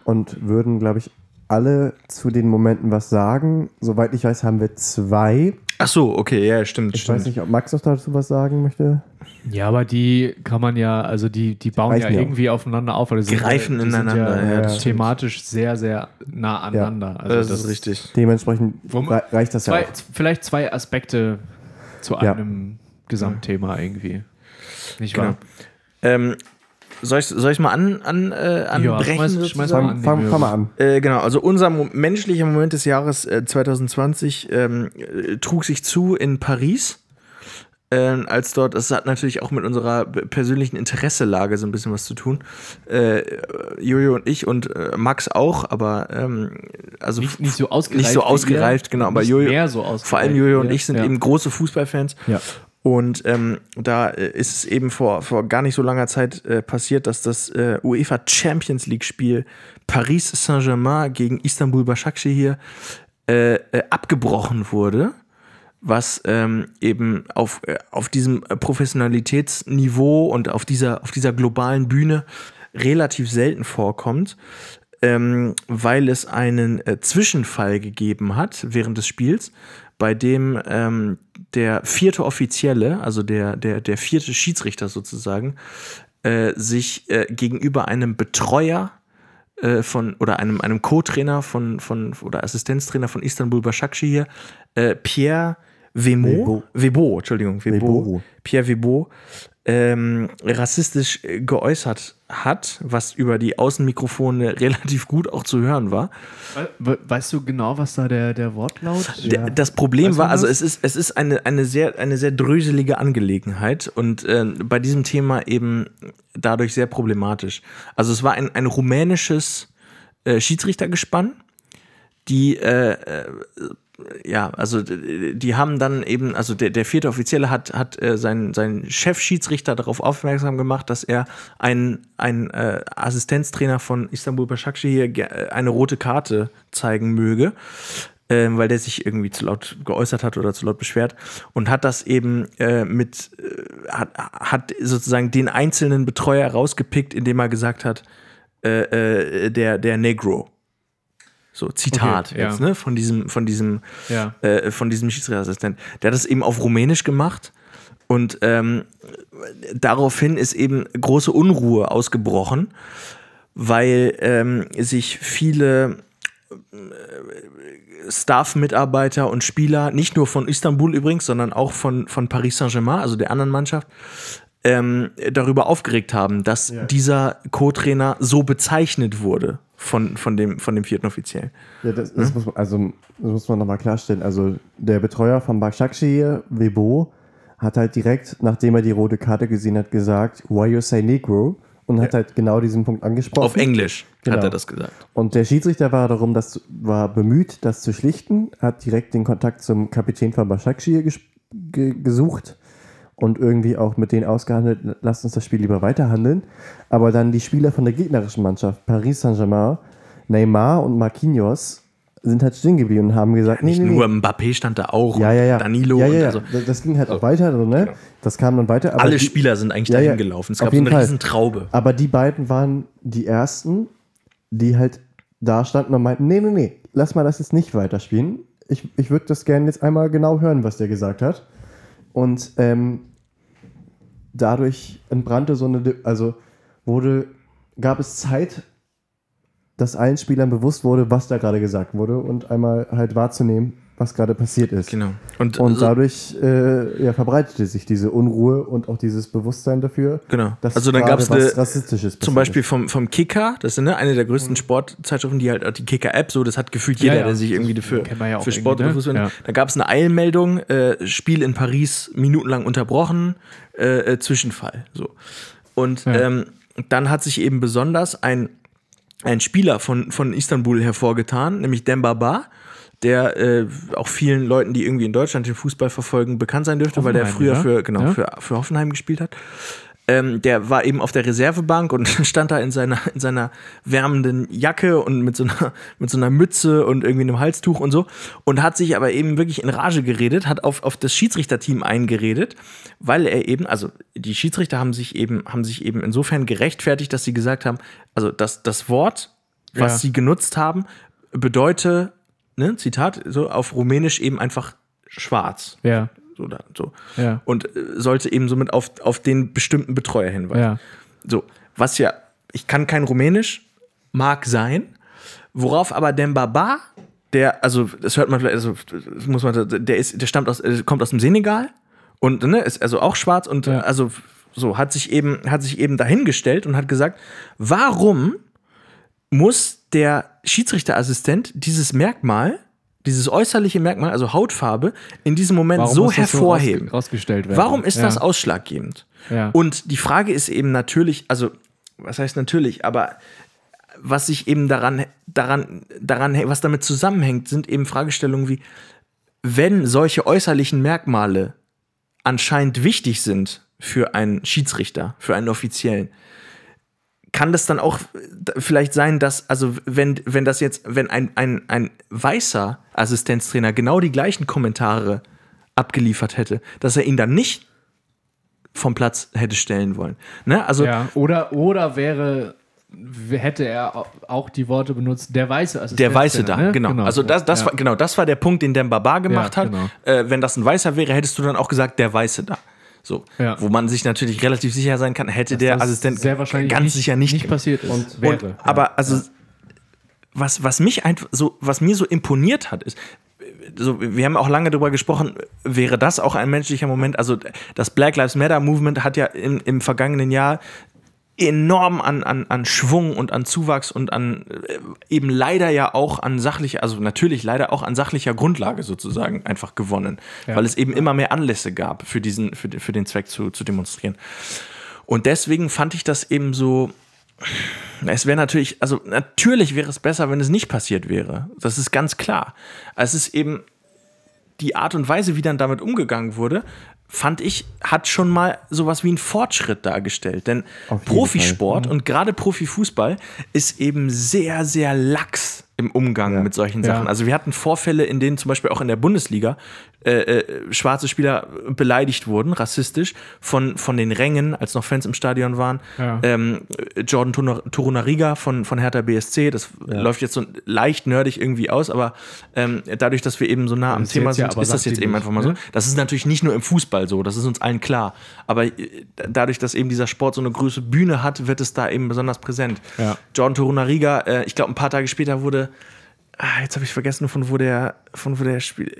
und würden, glaube ich, alle zu den Momenten was sagen. Soweit ich weiß, haben wir zwei. Ach so, okay, ja, stimmt. Ich stimmt. weiß nicht, ob Max noch dazu was sagen möchte. Ja, aber die kann man ja, also die, die bauen reichen ja ja auch. irgendwie aufeinander auf. weil die sind Greifen ja, die sind ineinander, ja, ja, das stimmt. thematisch sehr, sehr nah aneinander. Also das, ist richtig. Dementsprechend reicht das Zwei, ja auch. vielleicht zwei Aspekte zu Ja. einem Gesamtthema irgendwie. Nicht Genau. wahr? Ähm, soll ich soll ich mal an, an, äh, anbrechen? schmeiß- sozusagen? schmeiß mal Fang, an, fang, fang mal an. Äh, genau, also unser Mo menschlicher Moment des Jahres äh, 2020 ähm, äh, trug sich zu in Paris. Ähm, als dort, das hat natürlich auch mit unserer persönlichen Interesselage so ein bisschen was zu tun. Äh, Jojo und ich und äh, Max auch, aber ähm, also Nicht, nicht so ausgereift. nicht so ausgereift, genau, aber Jojo, mehr so ausgereift. vor allem Jojo und ich sind ja. eben große Fußballfans. Ja. Und ähm, da äh, ist es eben vor, vor gar nicht so langer Zeit äh, passiert, dass das äh, UEFA Champions League Spiel Paris Saint-Germain gegen Istanbul Başakşehir äh, äh, abgebrochen wurde, was ähm, eben auf, äh, auf diesem Professionalitätsniveau und auf dieser, auf dieser globalen Bühne relativ selten vorkommt, ähm, weil es einen Zwischenfall gegeben hat während des Spiels, bei dem ähm, der vierte Offizielle, also der, der, der vierte Schiedsrichter sozusagen, äh, sich äh, gegenüber einem Betreuer äh, von oder einem, einem Co-Trainer von, von oder Assistenztrainer von Istanbul Başakşehir, äh, Pierre Vemo, Webo. Entschuldigung, Webo, Webo. Pierre Webo, ähm, rassistisch äh, geäußert hat, was über die Außenmikrofone relativ gut auch zu hören war. We weißt du genau, was da der, der Wortlaut? Der, das Problem Weiß war, also es ist, es ist eine, eine, sehr, eine sehr dröselige Angelegenheit und äh, bei diesem Thema eben dadurch sehr problematisch. Also es war ein, ein rumänisches äh, Schiedsrichtergespann, die äh, äh, ja, also die haben dann eben, also der, der vierte Offizielle hat, hat äh, seinen, seinen Chefschiedsrichter darauf aufmerksam gemacht, dass er einen, äh, Assistenztrainer von Istanbul Başakşehir ge- äh, eine rote Karte zeigen möge, ähm, weil der sich irgendwie zu laut geäußert hat oder zu laut beschwert und hat das eben äh, mit, äh, hat, hat sozusagen den einzelnen Betreuer rausgepickt, indem er gesagt hat, äh, äh, der, der Negro. So, Zitat Okay, ja. jetzt, ne? Von diesem, von diesem, Ja. äh, von diesem Schiedsrichterassistent. Der hat das eben auf Rumänisch gemacht und ähm, daraufhin ist eben große Unruhe ausgebrochen, weil ähm, sich viele äh, Staff-Mitarbeiter und Spieler, nicht nur von Istanbul übrigens, sondern auch von, von Paris Saint-Germain, also der anderen Mannschaft, ähm, darüber aufgeregt haben, dass dieser Co-Trainer so bezeichnet wurde von, von, dem, von dem vierten Offiziellen. Ja, das, das, muss man, also, das muss man nochmal klarstellen. Also der Betreuer von Başakşehir, Webo, hat halt direkt, nachdem er die rote Karte gesehen hat, gesagt, why you say Negro? Und hat halt genau diesen Punkt angesprochen. Auf Englisch Genau. hat er das gesagt. Und der Schiedsrichter war darum, das war bemüht, das zu schlichten, hat direkt den Kontakt zum Kapitän von Başakşehir ges- ge gesucht und irgendwie auch mit denen ausgehandelt, lasst uns das Spiel lieber weiterhandeln. Aber dann die Spieler von der gegnerischen Mannschaft, Paris Saint-Germain, Neymar und Marquinhos, sind halt stehen geblieben und haben gesagt, nee, Nicht nee, nee. nur Mbappé stand da auch, ja, ja, ja. Danilo ja, ja, ja. also Das- ging halt auch weiter, also, ne? Das kam dann weiter. alle die- Spieler sind eigentlich Ja, ja, dahin gelaufen. Es gab so eine Fall. riesen Traube. Aber die beiden waren die ersten, die halt da standen und meinten, nee, nee, nee, lass mal das jetzt nicht weiterspielen. Ich, ich würde das gerne jetzt einmal genau hören, was der gesagt hat. Und ähm, dadurch entbrannte so eine, also wurde, gab es Zeit, dass allen Spielern bewusst wurde, was da gerade gesagt wurde und einmal halt wahrzunehmen, was gerade passiert ist. Genau. Und, Und so- dadurch äh, ja, verbreitete sich diese Unruhe und auch dieses Bewusstsein dafür. Genau. dass Also dann gab's was eine- Rassistisches Zum Beispiel vom, vom Kicker, das ist ne, eine der größten Sportzeitschriften, die halt auch die Kicker-App, so, das hat gefühlt jeder, Ja, ja. der sich irgendwie Das für, kennt man ja für Sport ne? Ja. Da gab es eine Eilmeldung, äh, Spiel in Paris minutenlang unterbrochen, äh, äh, Zwischenfall. So. Und Ja. ähm, dann hat sich eben besonders ein, ein Spieler von, von Istanbul hervorgetan, nämlich Demba Ba, der äh, auch vielen Leuten, die irgendwie in Deutschland den Fußball verfolgen, bekannt sein dürfte, weil der Hoffenheim, früher ja? für, genau, Ja. für, für Hoffenheim gespielt hat. Ähm, der war eben auf der Reservebank und stand da in seiner, in seiner wärmenden Jacke und mit so, einer, mit so einer Mütze und irgendwie einem Halstuch und so und hat sich aber eben wirklich in Rage geredet, hat auf, auf das Schiedsrichterteam eingeredet, weil er eben, also die Schiedsrichter haben sich eben, haben sich eben insofern gerechtfertigt, dass sie gesagt haben, also das, das Wort, was Ja. sie genutzt haben, bedeutet, ne, Zitat, so auf Rumänisch eben einfach schwarz. Ja, So, da, so. ja, Und äh, sollte eben somit auf, auf den bestimmten Betreuer hinweisen. ja. So, was ja, ich kann kein Rumänisch, mag sein, worauf aber Dembaba, der, also das hört man vielleicht, also das muss man, der ist, der stammt aus, äh, kommt aus dem Senegal und ne, ist also auch schwarz und Ja. also so hat sich eben, hat sich eben dahingestellt und hat gesagt, warum muss der Schiedsrichterassistent dieses Merkmal, dieses äußerliche Merkmal, also Hautfarbe, in diesem Moment Warum so das hervorheben? rausge- rausgestellt werden? Warum ist das ja. ausschlaggebend? Ja. Und die Frage ist eben natürlich, also, was heißt natürlich, aber was sich eben daran, daran, daran, was damit zusammenhängt, sind eben Fragestellungen wie, wenn solche äußerlichen Merkmale anscheinend wichtig sind für einen Schiedsrichter, für einen Offiziellen, kann das dann auch äh, vielleicht sein, dass, also wenn, wenn das jetzt, wenn ein, ein, ein weißer Assistenztrainer genau die gleichen Kommentare abgeliefert hätte, dass er ihn dann nicht vom Platz hätte stellen wollen. Ne? Also Ja, oder, oder wäre, hätte er au- auch die Worte benutzt, der weiße Assistent. der Weiße da, ne? genau. Also das, das ja. war genau, das war der Punkt, den Dembaba gemacht Ja, hat. genau. Äh, wenn das ein Weißer wäre, hättest du dann auch gesagt, der Weiße da. So, Ja. wo man sich natürlich relativ sicher sein kann, hätte der das Assistent sehr wahrscheinlich ganz nicht, sicher nicht, nicht passiert ist. Und- wäre. Und, aber also was, was mich einfach so, was mir so imponiert hat, ist, so, wir haben auch lange darüber gesprochen, wäre das auch ein menschlicher Moment? Also das Black Lives Matter Movement hat ja im, im vergangenen Jahr enorm an, an, an Schwung und an Zuwachs und an äh, eben leider ja auch an sachlicher, also natürlich leider auch an sachlicher Grundlage sozusagen einfach gewonnen, Ja. weil es eben immer mehr Anlässe gab für diesen, für, für den Zweck zu, zu demonstrieren. Und deswegen fand ich das eben so, es wäre natürlich, also natürlich wäre es besser, wenn es nicht passiert wäre. Das ist ganz klar. Es ist eben die Art und Weise, wie dann damit umgegangen wurde, fand ich, hat schon mal sowas wie einen Fortschritt dargestellt. Denn Profisport und gerade Profifußball ist eben sehr, sehr lax im Umgang mit solchen Ja. Sachen. Also wir hatten Vorfälle, in denen zum Beispiel auch in der Bundesliga äh, äh, schwarze Spieler beleidigt wurden, rassistisch, von, von den Rängen, als noch Fans im Stadion waren. Ja. Ähm, Jordan Turuna- Turunariga von, von Hertha BSC, das läuft jetzt so leicht nerdig irgendwie aus, aber ähm, dadurch, dass wir eben so nah am Das Thema ja sind, ist das jetzt eben einfach mal so. ne? Das ist natürlich nicht nur im Fußball so, das ist uns allen klar. Aber äh, dadurch, dass eben dieser Sport so eine große Bühne hat, wird es da eben besonders präsent. Ja. Jordan Torunariga, äh, ich glaube, ein paar Tage später wurde, ah, jetzt habe ich vergessen, von wo der, von wo der Spiel,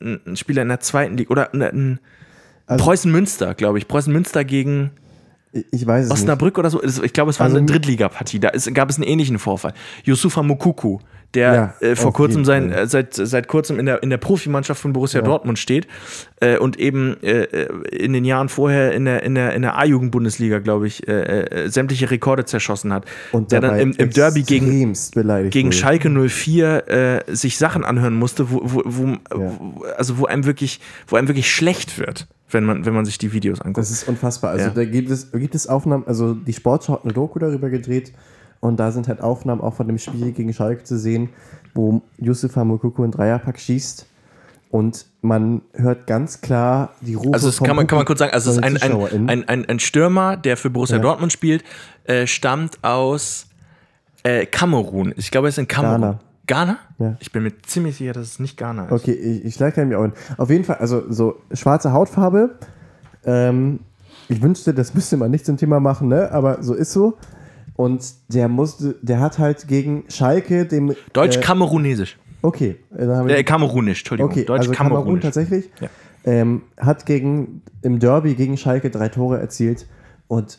ein, ein Spieler in der zweiten Liga oder ein, ein Also- Preußen Münster, glaube ich. Preußen Münster gegen Ich, weiß es nicht. Osnabrück oder so. Ich glaube, es war Also- eine Drittligapartie. Da ist, gab es einen ähnlichen Vorfall. Yusufa Mukuku, der Ja, äh, vor kurzem sein, äh, seit, seit kurzem in der, in der Profimannschaft von Borussia Dortmund steht äh, und eben äh, äh, in den Jahren vorher in der, in der, in der A-Jugend-Bundesliga, glaube ich, äh, sämtliche Rekorde zerschossen hat. und der dann im, im Derby gegen, gegen. Schalke 04 äh, sich Sachen anhören musste, wo, wo, wo, wo, also wo einem wirklich, wo einem wirklich schlecht wird, wenn man, wenn man sich die Videos anguckt. Das ist unfassbar. Also Ja. da gibt es, gibt es Aufnahmen, also die Sportschau hat eine Doku darüber gedreht und da sind halt Aufnahmen auch von dem Spiel gegen Schalke zu sehen, wo Yusufa Mukoko einen Dreierpack schießt und man hört ganz klar die Rufe Also vom kann man, kann man kurz sagen, also es ist ein, ein, ein, ein, ein Stürmer, der für Borussia Ja. Dortmund spielt, äh, stammt aus äh, Kamerun. Ich glaube, er ist in Kamerun. Ghana. Ghana? Ja. Ich bin mir ziemlich sicher, dass es nicht Ghana ist. Okay, ich, ich schlage mir auch hin. Auf jeden Fall, also so schwarze Hautfarbe. Ähm, ich wünschte, das müsste man nicht zum Thema machen, ne? Aber so ist so. Und der musste, der hat halt gegen Schalke dem. Äh, Deutsch-Kamerunesisch. okay, äh, haben wir Äh, Kamerunisch, Entschuldigung. Okay, also Kamerun tatsächlich. Ja. Ähm, hat gegen, im Derby gegen Schalke drei Tore erzielt und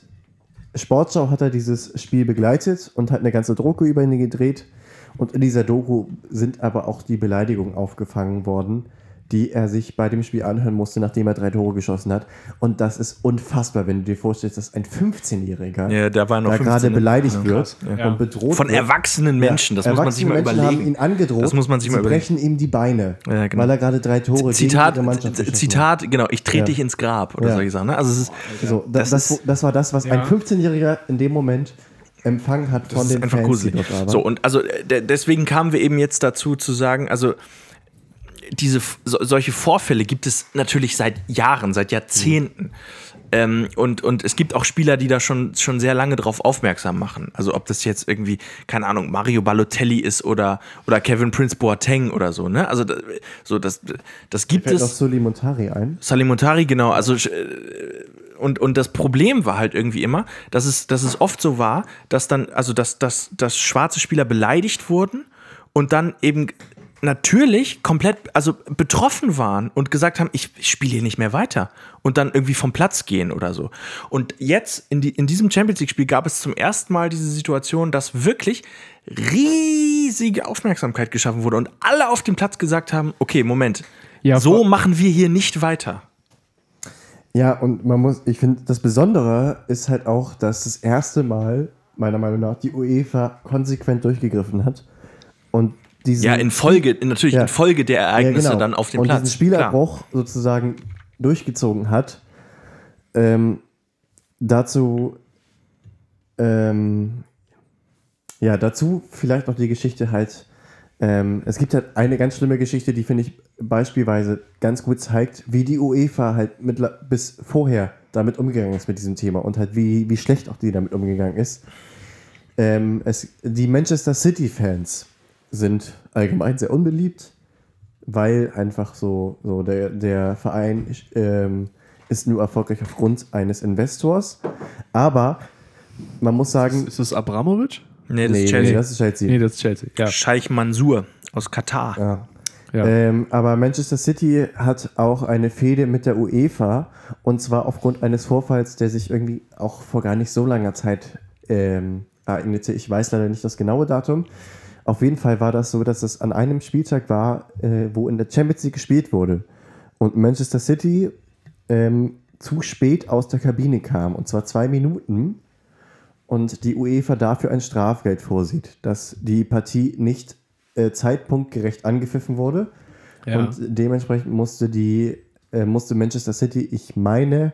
Sportschau hat er dieses Spiel begleitet und hat eine ganze Doku über ihn gedreht. Und in dieser Doku sind aber auch die Beleidigungen aufgefangen worden, die er sich bei dem Spiel anhören musste, nachdem er drei Tore geschossen hat. Und das ist unfassbar, wenn du dir vorstellst, dass ein 15-Jähriger Ja, da 15, gerade beleidigt Ja, wird ja. und bedroht Von wird. erwachsenen Menschen, das Ja, muss man sich mal erwachsene Menschen überlegen. haben ihn angedroht. Das muss man sich mal überlegen. brechen ihm die Beine, Ja, genau. weil er gerade drei Tore Zitat, gegen Mannschaft geschossen hat. Zitat, genau, ich trete Ja. dich ins Grab oder Ja. solche Sachen. Ne? Also es ist, So, das, das das, ist- das war das, was ein Ja. 15-Jähriger in dem Moment empfangen hat von Das den ist einfach Fans, waren. So, und also äh, de- deswegen kamen wir eben jetzt dazu zu sagen, also diese so, solche Vorfälle gibt es natürlich seit Jahren, seit Jahrzehnten. Ähm, und, und es gibt auch Spieler, die da schon, schon sehr lange drauf aufmerksam machen. Also ob das jetzt irgendwie, keine Ahnung, Mario Balotelli ist oder, oder Kevin Prince Boateng oder so, ne? Also so das, das gibt Fällt noch es. Soli Montari ein. Salimentari, genau. Also äh, und, und das Problem war halt irgendwie immer, dass es, dass es oft so war, dass dann, also dass, dass, dass schwarze Spieler beleidigt wurden und dann eben natürlich komplett, also betroffen waren und gesagt haben, ich, ich spiele hier nicht mehr weiter und dann irgendwie vom Platz gehen oder so. Und jetzt in, die, in diesem Champions League-Spiel gab es zum ersten Mal diese Situation, dass wirklich riesige Aufmerksamkeit geschaffen wurde und alle auf dem Platz gesagt haben, okay, Moment, Ja, so machen wir hier nicht weiter. Ja, und man muss, ich finde, das Besondere ist halt auch, dass das erste Mal, meiner Meinung nach, die UEFA konsequent durchgegriffen hat. Und diesen, Ja, in Folge, natürlich Ja. in Folge der Ereignisse Ja, genau. dann auf dem und Platz. diesen Spielerbruch sozusagen durchgezogen hat. Ähm, dazu, ähm, ja, dazu vielleicht noch die Geschichte halt. Ähm, es gibt halt eine ganz schlimme Geschichte, die finde ich beispielsweise ganz gut zeigt, wie die UEFA halt mit, bis vorher damit umgegangen ist mit diesem Thema und halt wie, wie schlecht auch die damit umgegangen ist. Ähm, es, die Manchester City-Fans sind allgemein sehr unbeliebt, weil einfach so, so der, der Verein ähm, ist nur erfolgreich aufgrund eines Investors. Aber man muss sagen, Ist es Abramovic? Nee, das Nee, ist Chelsea. nee, das ist Chelsea. Nee, das ist Chelsea. Ja. Scheich Mansur aus Katar. Ja. ja. Ähm, aber Manchester City hat auch eine Fehde mit der UEFA und zwar aufgrund eines Vorfalls, der sich irgendwie auch vor gar nicht so langer Zeit ähm, ereignete. Ich weiß leider nicht das genaue Datum. Auf jeden Fall war das so, dass es an einem Spieltag war, äh, wo in der Champions League gespielt wurde und Manchester City ähm, zu spät aus der Kabine kam und zwar zwei Minuten und die UEFA dafür ein Strafgeld vorsieht, dass die Partie nicht äh, zeitpunktgerecht angepfiffen wurde Ja. und dementsprechend musste die äh, musste Manchester City, ich meine,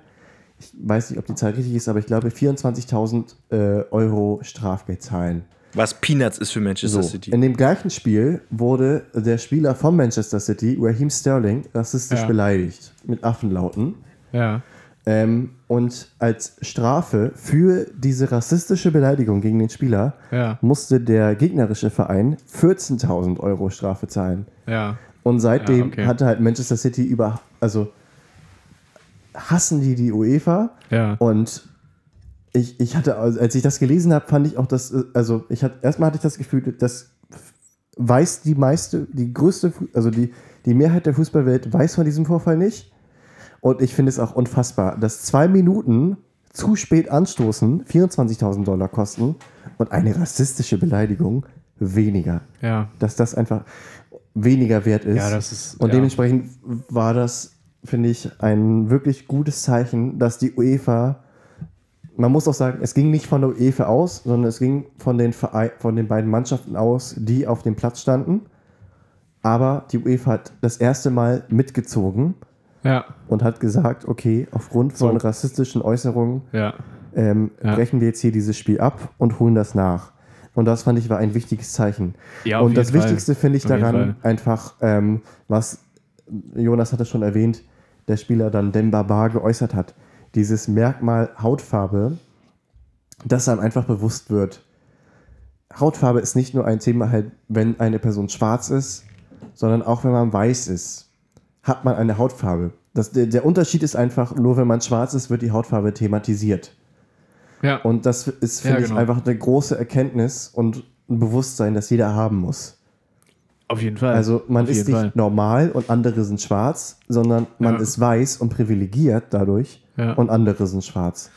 ich weiß nicht, ob die Zahl richtig ist, aber ich glaube 24.000 äh, Euro Strafgeld zahlen. Was Peanuts ist für Manchester So, City. in dem gleichen Spiel wurde der Spieler von Manchester City, Raheem Sterling, rassistisch Ja. beleidigt mit Affenlauten. ja. Ähm, und als Strafe für diese rassistische Beleidigung gegen den Spieler Ja. musste der gegnerische Verein 14.000 Euro Strafe zahlen. Ja. Und seitdem Ja, okay. hatte halt Manchester City über, also hassen die die UEFA Ja. und ich, ich hatte, also als ich das gelesen habe, fand ich auch das, also ich hatte, erstmal hatte ich das Gefühl, das weiß die meiste, die größte, also die, die Mehrheit der Fußballwelt weiß von diesem Vorfall nicht. Und ich finde es auch unfassbar, dass zwei Minuten zu spät anstoßen 24.000 Dollar kosten und eine rassistische Beleidigung weniger. Ja. Dass das einfach weniger wert ist. Ja, das ist- und ja. dementsprechend war das, finde ich, ein wirklich gutes Zeichen, dass die UEFA, man muss auch sagen, es ging nicht von der UEFA aus, sondern es ging von den, Verein, von den beiden Mannschaften aus, die auf dem Platz standen. Aber die UEFA hat das erste Mal mitgezogen Ja. und hat gesagt, okay, aufgrund von So. rassistischen Äußerungen Ja. ähm, brechen wir jetzt hier dieses Spiel ab und holen das nach. Und das fand ich war ein wichtiges Zeichen. Ja, und das Fall. Wichtigste finde ich Auf daran einfach, ähm, was Jonas hat es schon erwähnt, der Spieler dann Demba Ba geäußert hat. Dieses Merkmal Hautfarbe, dass einem einfach bewusst wird, Hautfarbe ist nicht nur ein Thema halt, wenn eine Person schwarz ist, sondern auch wenn man weiß ist, hat man eine Hautfarbe. Das, der, der Unterschied ist einfach, nur wenn man schwarz ist, wird die Hautfarbe thematisiert. Ja. Und das ist, Ja, finde genau. ich, einfach eine große Erkenntnis und ein Bewusstsein, das jeder haben muss. auf jeden Fall. Also man auf ist nicht Fall. normal und andere sind schwarz, sondern man Ja. ist weiß und privilegiert dadurch Ja. und andere sind schwarz.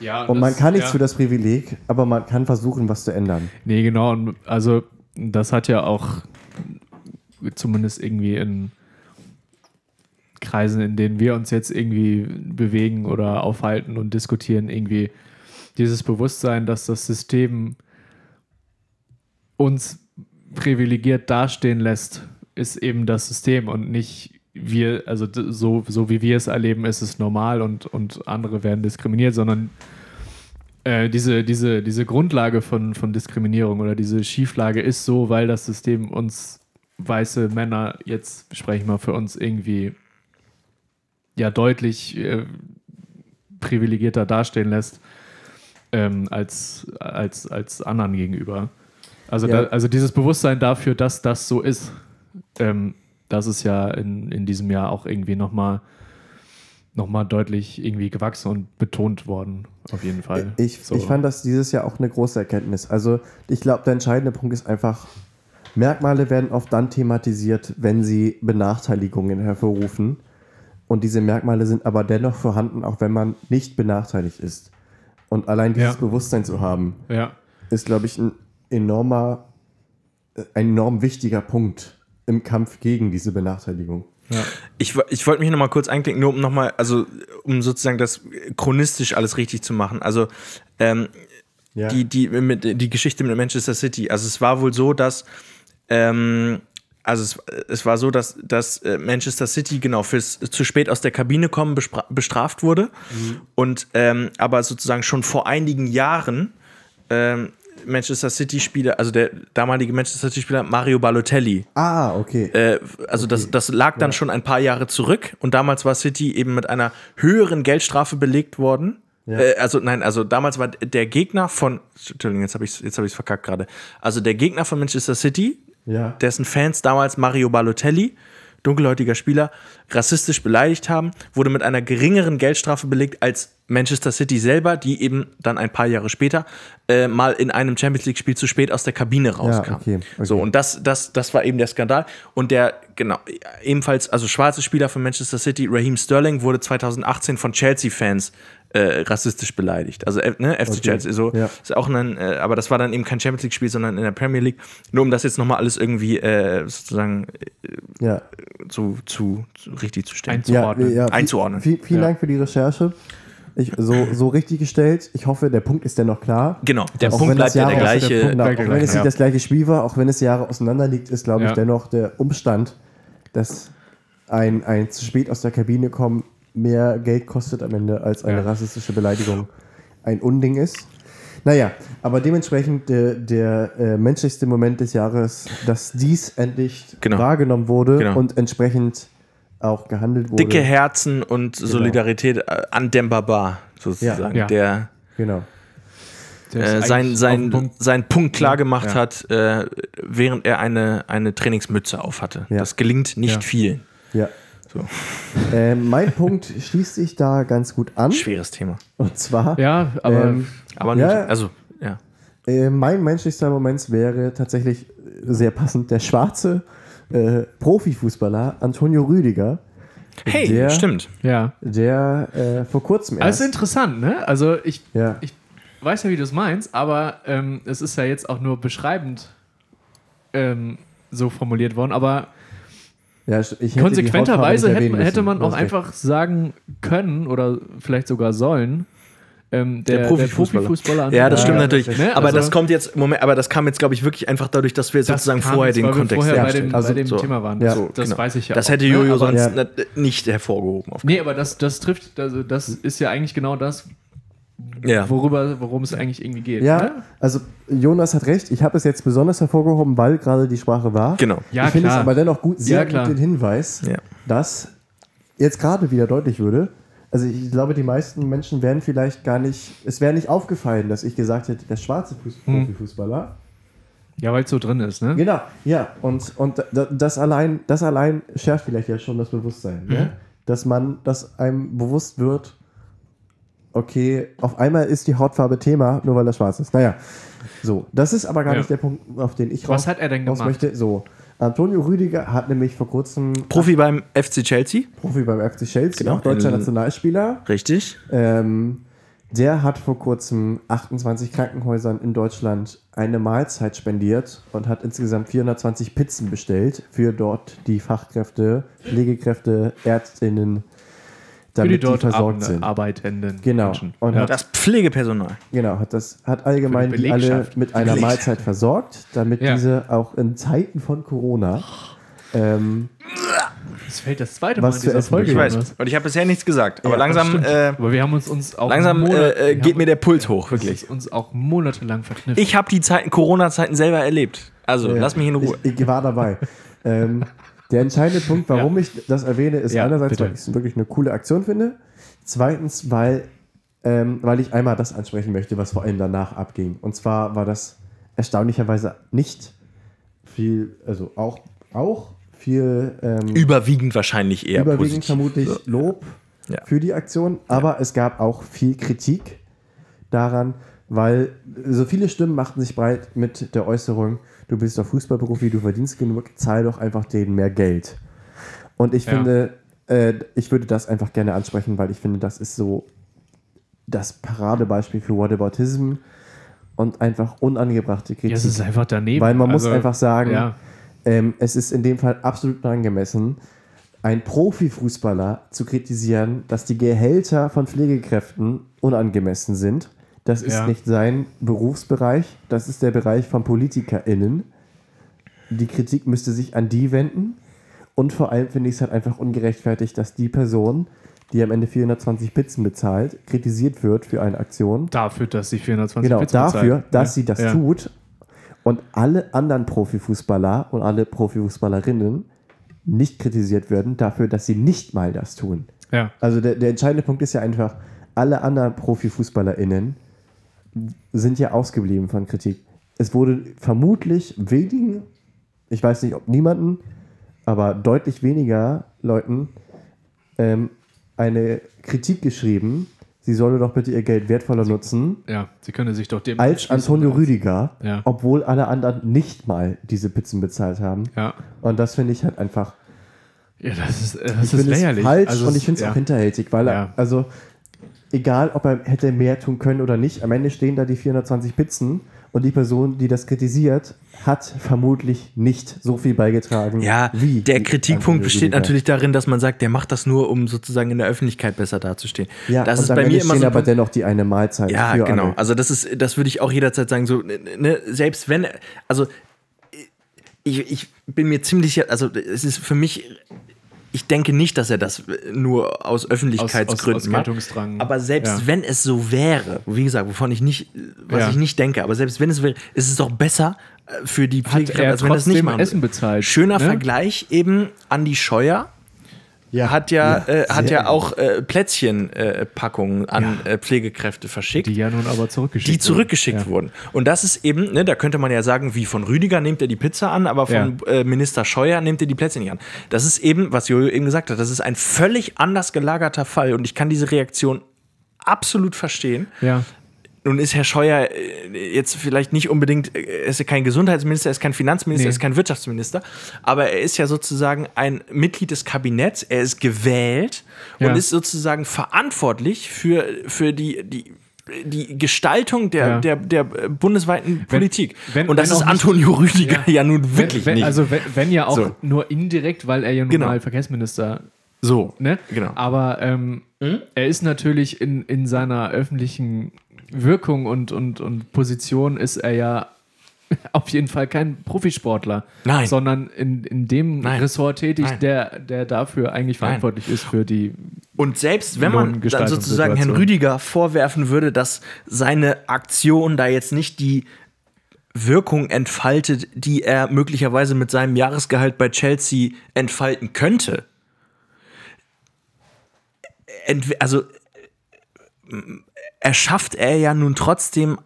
Ja, Und man kann nichts ja. für das Privileg, aber man kann versuchen, was zu ändern. Nee, genau. Und also, das hat ja auch zumindest irgendwie in Kreisen, in denen wir uns jetzt irgendwie bewegen oder aufhalten und diskutieren, irgendwie dieses Bewusstsein, dass das System uns privilegiert dastehen lässt, ist eben das System und nicht wir, also so, so wie wir es erleben, ist es normal und, und andere werden diskriminiert, sondern äh, diese, diese, diese Grundlage von, von Diskriminierung oder diese Schieflage ist so, weil das System uns weiße Männer, jetzt spreche ich mal für uns, irgendwie ja deutlich äh, privilegierter dastehen lässt ähm, als, als, als anderen gegenüber. Also, Ja. da, also dieses Bewusstsein dafür, dass das so ist, ähm, das ist ja in, in diesem Jahr auch irgendwie nochmal noch mal deutlich irgendwie gewachsen und betont worden, auf jeden Fall. Ich, So. ich fand das dieses Jahr auch eine große Erkenntnis. Also ich glaube, der entscheidende Punkt ist einfach, Merkmale werden oft dann thematisiert, wenn sie Benachteiligungen hervorrufen. Und diese Merkmale sind aber dennoch vorhanden, auch wenn man nicht benachteiligt ist. Und allein dieses Ja. Bewusstsein zu haben, Ja, ist, glaube ich, ein enormer, äh, ein enorm wichtiger Punkt im Kampf gegen diese Benachteiligung. Ich, wo- ich wollte mich noch mal kurz einklicken, nur um noch mal, also um sozusagen das chronistisch alles richtig zu machen. Also ähm, Ja. die, die, mit, die Geschichte mit Manchester City. Also es war wohl so, dass ähm, also es, es war so, dass, dass äh, Manchester City genau fürs zu spät aus der Kabine kommen bestraft wurde. Und ähm, aber sozusagen schon vor einigen Jahren ähm, Manchester City-Spieler, also der damalige Manchester City-Spieler Mario Balotelli, Ah, okay. äh, also das, das lag dann schon ein paar Jahre zurück und damals war City eben mit einer höheren Geldstrafe belegt worden. Äh, also nein, also damals war der Gegner von, Entschuldigung, jetzt habe ich jetzt habe ich verkackt gerade. Also der Gegner von Manchester City, ja. dessen Fans damals Mario Balotelli, dunkelhäutiger Spieler, rassistisch beleidigt haben, wurde mit einer geringeren Geldstrafe belegt als Manchester City selber, die eben dann ein paar Jahre später äh, mal in einem Champions League-Spiel zu spät aus der Kabine rauskam. okay, okay. So, und das, das, das war eben der Skandal. Und der, genau, ebenfalls, also schwarze Spieler von Manchester City, Raheem Sterling, wurde 2018 von Chelsea-Fans äh, rassistisch beleidigt. Also äh, ne, FC Okay, Chelsea, so ja. ist auch ein, äh, aber das war dann eben kein Champions League-Spiel, sondern in der Premier League. Nur um das jetzt nochmal alles irgendwie äh, sozusagen Ja, zu, zu, zu richtig zu stellen. Einzuordnen. Ja, ja, Einzuordnen. Viel, vielen Ja. Dank für die Recherche. Ich, so, so richtig gestellt. Ich hoffe, der Punkt ist dennoch klar. Genau, der Auch Punkt wenn bleibt ja der gleiche. der Punkt auch wenn es nicht ja. das gleiche Spiel war, auch wenn es Jahre auseinander liegt, ist, glaube ich, dennoch der Umstand, dass ein, ein zu spät aus der Kabine kommen mehr Geld kostet am Ende als eine Ja. rassistische Beleidigung ein Unding ist. Naja, aber dementsprechend der, der äh, menschlichste Moment des Jahres, dass dies endlich Genau. wahrgenommen wurde Genau. und entsprechend auch gehandelt wurde. Dicke Herzen und Solidarität äh, an Demba sozusagen, Ja. der Der äh, sein, auf sein, Punkt. seinen Punkt klar gemacht Ja. hat, äh, während er eine, eine Trainingsmütze aufhatte. Ja. Das gelingt nicht Ja. vielen. Ja. So. Äh, mein Punkt schließt sich da ganz gut an. Schweres Thema. Und zwar, Ja, aber Ähm, Aber nicht, Ja. also, ja. äh, mein menschlichster Moment wäre tatsächlich sehr passend der schwarze äh, Profifußballer Antonio Rüdiger, Hey, Der- stimmt. ja. der äh, vor kurzem Also erst. interessant, ne? Also ich, Ja. ich weiß ja, wie du es meinst, aber ähm, es ist ja jetzt auch nur beschreibend ähm, so formuliert worden. Aber ja, ich hätte konsequenterweise hätte, hätte man auch einfach sagen können oder vielleicht sogar sollen, ähm, der, der Profifußballer. Profifußballer. Ja, das stimmt natürlich. richtig. aber Also- das kommt jetzt, Moment, aber das kam jetzt, glaube ich, wirklich einfach dadurch, dass wir sozusagen kam vorher den Kontext vorher bei dem, Also, bei dem so. Thema waren. Ja. So, das Genau. weiß ich ja. Das auch, hätte ne? Jojo Aber- sonst Ja. ne- nicht hervorgehoben. Auf Nee, aber das, das trifft, also das ist ja eigentlich genau das, ja. worüber, worum es eigentlich irgendwie geht. Ja, Ne? also Jonas hat recht. Ich habe es jetzt besonders hervorgehoben, weil gerade die Sprache war. Genau. Ja, ich finde es aber dennoch gut, sehr Ja, klar. gut den Hinweis, Ja. dass jetzt gerade wieder deutlich würde. Also ich glaube, die meisten Menschen wären vielleicht gar nicht, es wäre nicht aufgefallen, dass ich gesagt hätte, der schwarze Hm. Profifußballer. Ja, weil es so drin ist, ne? Genau, ja. Und, und da- das allein, das allein schärft vielleicht ja schon das Bewusstsein, Mhm. ne? dass man, dass einem bewusst wird, okay, auf einmal ist die Hautfarbe Thema, nur weil er schwarz ist. Naja, so. Das ist aber gar Ja. nicht der Punkt, auf den ich Was raus- hat er denn gemacht? möchte. So, Antonio Rüdiger hat nämlich vor kurzem Profi beim FC Chelsea. Profi beim FC Chelsea, Genau. auch deutscher In- Nationalspieler. Richtig. Ähm, der hat vor kurzem 28 Krankenhäusern in Deutschland eine Mahlzeit spendiert und hat insgesamt 420 Pizzen bestellt für dort die Fachkräfte, Pflegekräfte, Ärztinnen, Für die damit die, dort versorgt ar- sind. arbeitenden Genau. Menschen. Und ja. hat- Das Pflegepersonal. Genau, hat das hat allgemein die die alle mit einer Mahlzeit versorgt, damit Ja. diese auch in Zeiten von Corona ähm, Das fällt das zweite Was Mal in zu dieser Folge. Ich weiß. Und ich habe bisher nichts gesagt. Aber Ja, langsam, äh, Aber wir haben uns, uns auch langsam Monat- äh, geht haben mir der Puls hoch, wirklich. uns auch monatelang verknüpft. Ich habe die Zeiten, Corona-Zeiten selber erlebt. Also, Ja, lass mich in Ruhe. Ich, ich war dabei. ähm, der entscheidende Punkt, warum ich das erwähne, ist Ja, einerseits, bitte. weil ich es wirklich eine coole Aktion finde. Zweitens, weil, ähm, weil ich einmal das ansprechen möchte, was vor allem danach abging. Und zwar war das erstaunlicherweise nicht viel, also auch, auch viel ähm, Überwiegend wahrscheinlich eher überwiegend positiv. vermutlich So. Lob Ja. für die Aktion, aber es gab auch viel Kritik daran, weil so viele Stimmen machten sich breit mit der Äußerung, du bist doch Fußballprofi, du verdienst genug, zahl doch einfach denen mehr Geld. Und ich Ja. finde, äh, ich würde das einfach gerne ansprechen, weil ich finde, das ist so das Paradebeispiel für Whataboutism und einfach unangebrachte Kritik. ja, es ist einfach daneben. Weil man muss Also, einfach sagen, Ja. ähm, es ist in dem Fall absolut angemessen, einen Profifußballer zu kritisieren, dass die Gehälter von Pflegekräften unangemessen sind. Das ist Ja. nicht sein Berufsbereich, das ist der Bereich von PolitikerInnen. Die Kritik müsste sich an die wenden. Und vor allem finde ich es halt einfach ungerechtfertigt, dass die Person, die am Ende 420 Pizzen bezahlt, kritisiert wird für eine Aktion. Dafür, dass sie 420 Genau, Pizzen dafür, bezahlt. dass ja. sie das ja. tut und alle anderen Profifußballer und alle Profifußballerinnen nicht kritisiert werden dafür, dass sie nicht mal das tun. Ja. Also der, der entscheidende Punkt ist ja einfach, alle anderen ProfifußballerInnen sind ja ausgeblieben von Kritik. Es wurde vermutlich wenigen, ich weiß nicht, ob niemanden, aber deutlich weniger Leuten ähm, eine Kritik geschrieben. sie solle doch bitte ihr Geld wertvoller nutzen Ja, sie können sich doch dem. als Antonio Rüdiger, Ja. obwohl alle anderen nicht mal diese Pizzen bezahlt haben. Ja. Und das finde ich halt einfach Ja, das ist, das ich ist lächerlich. falsch Also und ich finde es ja. auch hinterhältig, weil Ja. also egal, ob er hätte mehr tun können oder nicht, am Ende stehen da die 420 Pizzen und die Person, die das kritisiert, hat vermutlich nicht so viel beigetragen. Ja, wie der Kritikpunkt besteht natürlich darin, dass man sagt, der macht das nur, um sozusagen in der Öffentlichkeit besser dazustehen. Ja, das ist bei mir immer so. aber dennoch die eine Mahlzeit Ja, genau. alle. Also das ist, das würde ich auch jederzeit sagen. So, ne, selbst wenn, also ich, ich bin mir ziemlich, also es ist für mich, ich denke nicht, dass er das nur aus Öffentlichkeitsgründen Aus- aus macht. Geltungsdrang. Aber selbst Ja. wenn es so wäre, wie gesagt, wovon ich nicht, was Ja. ich nicht denke, aber selbst wenn es wäre, ist es doch besser äh, für die Pflegekräfte, als wenn es nicht machen Essen bezahlt. Schöner ne? Vergleich eben Andi Scheuer ja, hat ja, äh, hat ja auch äh, Plätzchenpackungen an äh, Pflegekräfte verschickt Die ja nun aber zurückgeschickt die zurückgeschickt wurden. wurden. Und das ist eben, ne, da könnte man ja sagen, wie von Rüdiger nimmt er die Pizza an, aber von äh, Minister Scheuer nimmt er die Plätze nicht an. Das ist eben, was Jojo eben gesagt hat, das ist ein völlig anders gelagerter Fall und ich kann diese Reaktion absolut verstehen. Ja. Nun ist Herr Scheuer äh, jetzt vielleicht nicht unbedingt, äh, er ist ja kein Gesundheitsminister, er ist kein Finanzminister, Nee. er ist kein Wirtschaftsminister, aber er ist ja sozusagen ein Mitglied des Kabinetts, er ist gewählt Ja. und ist sozusagen verantwortlich für, für die, die, die Gestaltung der, Ja. der, der bundesweiten Politik. wenn- und das wenn ist Antonio Rüdiger ja, Ja. nun wirklich wenn, wenn, nicht. Also wenn, wenn ja auch So. nur indirekt, weil er ja nun Genau. mal Verkehrsminister so, ne? Genau. Aber ähm, er ist natürlich in, in seiner öffentlichen Wirkung und, und, und Position ist er ja auf jeden Fall kein Profisportler, Nein. sondern in, in dem Nein. Ressort tätig, Nein. der, der dafür eigentlich verantwortlich ist für die. Und selbst wenn man dann sozusagen Herrn Rüdiger vorwerfen würde, dass seine Aktion da jetzt nicht die Wirkung entfaltet, die er möglicherweise mit seinem Jahresgehalt bei Chelsea entfalten könnte. Entwe also erschafft er ja nun trotzdem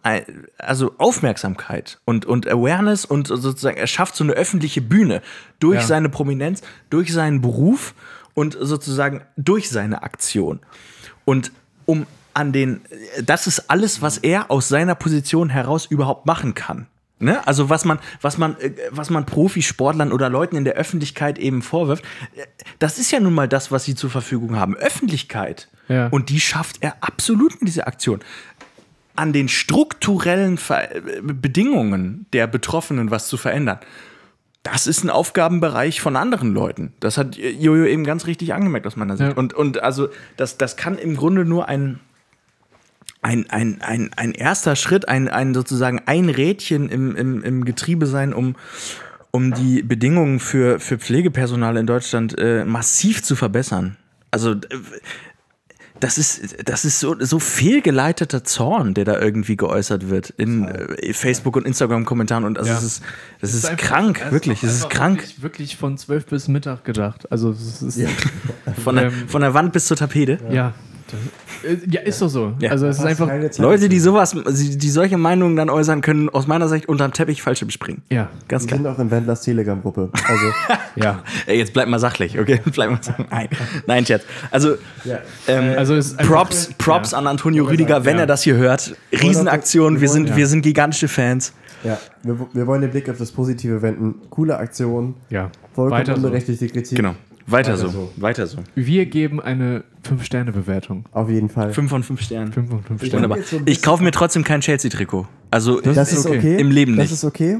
also Aufmerksamkeit und, und Awareness und sozusagen er schafft so eine öffentliche Bühne durch Ja. seine Prominenz, durch seinen Beruf und sozusagen durch seine Aktion. Und um an den, das ist alles, was er aus seiner Position heraus überhaupt machen kann. Ne? Also was man, was man, äh, was man Profisportlern oder Leuten in der Öffentlichkeit eben vorwirft, äh, das ist ja nun mal das, was sie zur Verfügung haben. Öffentlichkeit. Ja. Und die schafft er absolut mit dieser Aktion. An den strukturellen Ver äh, Bedingungen der Betroffenen was zu verändern. Das ist ein Aufgabenbereich von anderen Leuten. Das hat Jojo eben ganz richtig angemerkt aus meiner Sicht. Ja. Und, und also das, das kann im Grunde nur ein, ein, ein, ein, ein erster Schritt, ein, ein sozusagen ein Rädchen im, im, im Getriebe sein, um, um die Bedingungen für, für Pflegepersonal in Deutschland äh, massiv zu verbessern. Also äh, das ist, das ist so, so fehlgeleiteter Zorn, der da irgendwie geäußert wird in äh, Facebook und Instagram-Kommentaren. Und also Ja. das ist, das ist, einfach- krank, es wirklich. auch Es ist krank. Wirklich, wirklich von 12 bis Mittag gedacht. Also es ist ja. Von der, ähm, von der Wand bis zur Tapete. Ja, äh, ja ist doch so. Ja. Also es ist einfach. Leute, die sowas, die solche Meinungen dann äußern, können aus meiner Sicht unterm Teppich Fallschirm springen. Ja, Ganz Wir klar. sind auch in Wendlers Telegram-Gruppe. Also, ja. Ey, jetzt bleib mal sachlich, okay? Bleib mal sachlich. Nein, nein, Scherz. Also, ja. ähm, Also es ist einfach- Props, Props ja. an Antonio Rüdiger, wenn ja. er das hier hört. Riesenaktion, wir sind, wir sind gigantische Fans. ja. Wir, wir wollen den Blick auf das Positive wenden. Coole Aktion. Ja. Vollkommen Weiter so. unberechtigte Kritik. Genau. Weiter, so. so. Weiter so. Wir geben eine 5-Sterne-Bewertung. Auf jeden Fall. Fünf von fünf Sternen. 5 von 5 Ich Sterne. Wunderbar. jetzt so Ich kaufe mir trotzdem kein Chelsea-Trikot. Also, Das, Das ist okay. okay. Im Leben Das nicht. ist okay.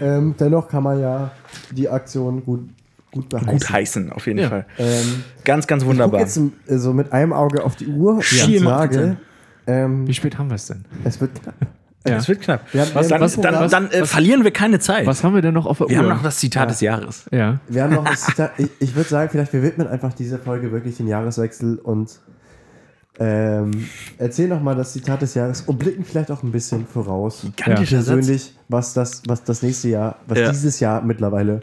ähm, dennoch kann man ja die Aktion gut, gut beheißen. gut heißen, auf jeden Ja. Fall. Ähm, Ganz, ganz ich wunderbar. jetzt äh, so mit einem Auge auf die Uhr und sage, ähm, Wie spät haben wir es denn? es wird knapp. Ja. Es wird knapp. Wir haben- Was, wir dann haben- dann, was- dann äh, verlieren wir keine Zeit. Was haben wir denn noch auf der wir Uhr? haben noch das Zitat des Jahres. ja. Wir haben noch das Zitat, ich, ich würde sagen, vielleicht wir widmen einfach diese Folge wirklich den Jahreswechsel und ähm, erzählen nochmal das Zitat des Jahres und blicken vielleicht auch ein bisschen voraus. Gigantischer Satz. Persönlich, was das, was das nächste Jahr, was Ja. dieses Jahr mittlerweile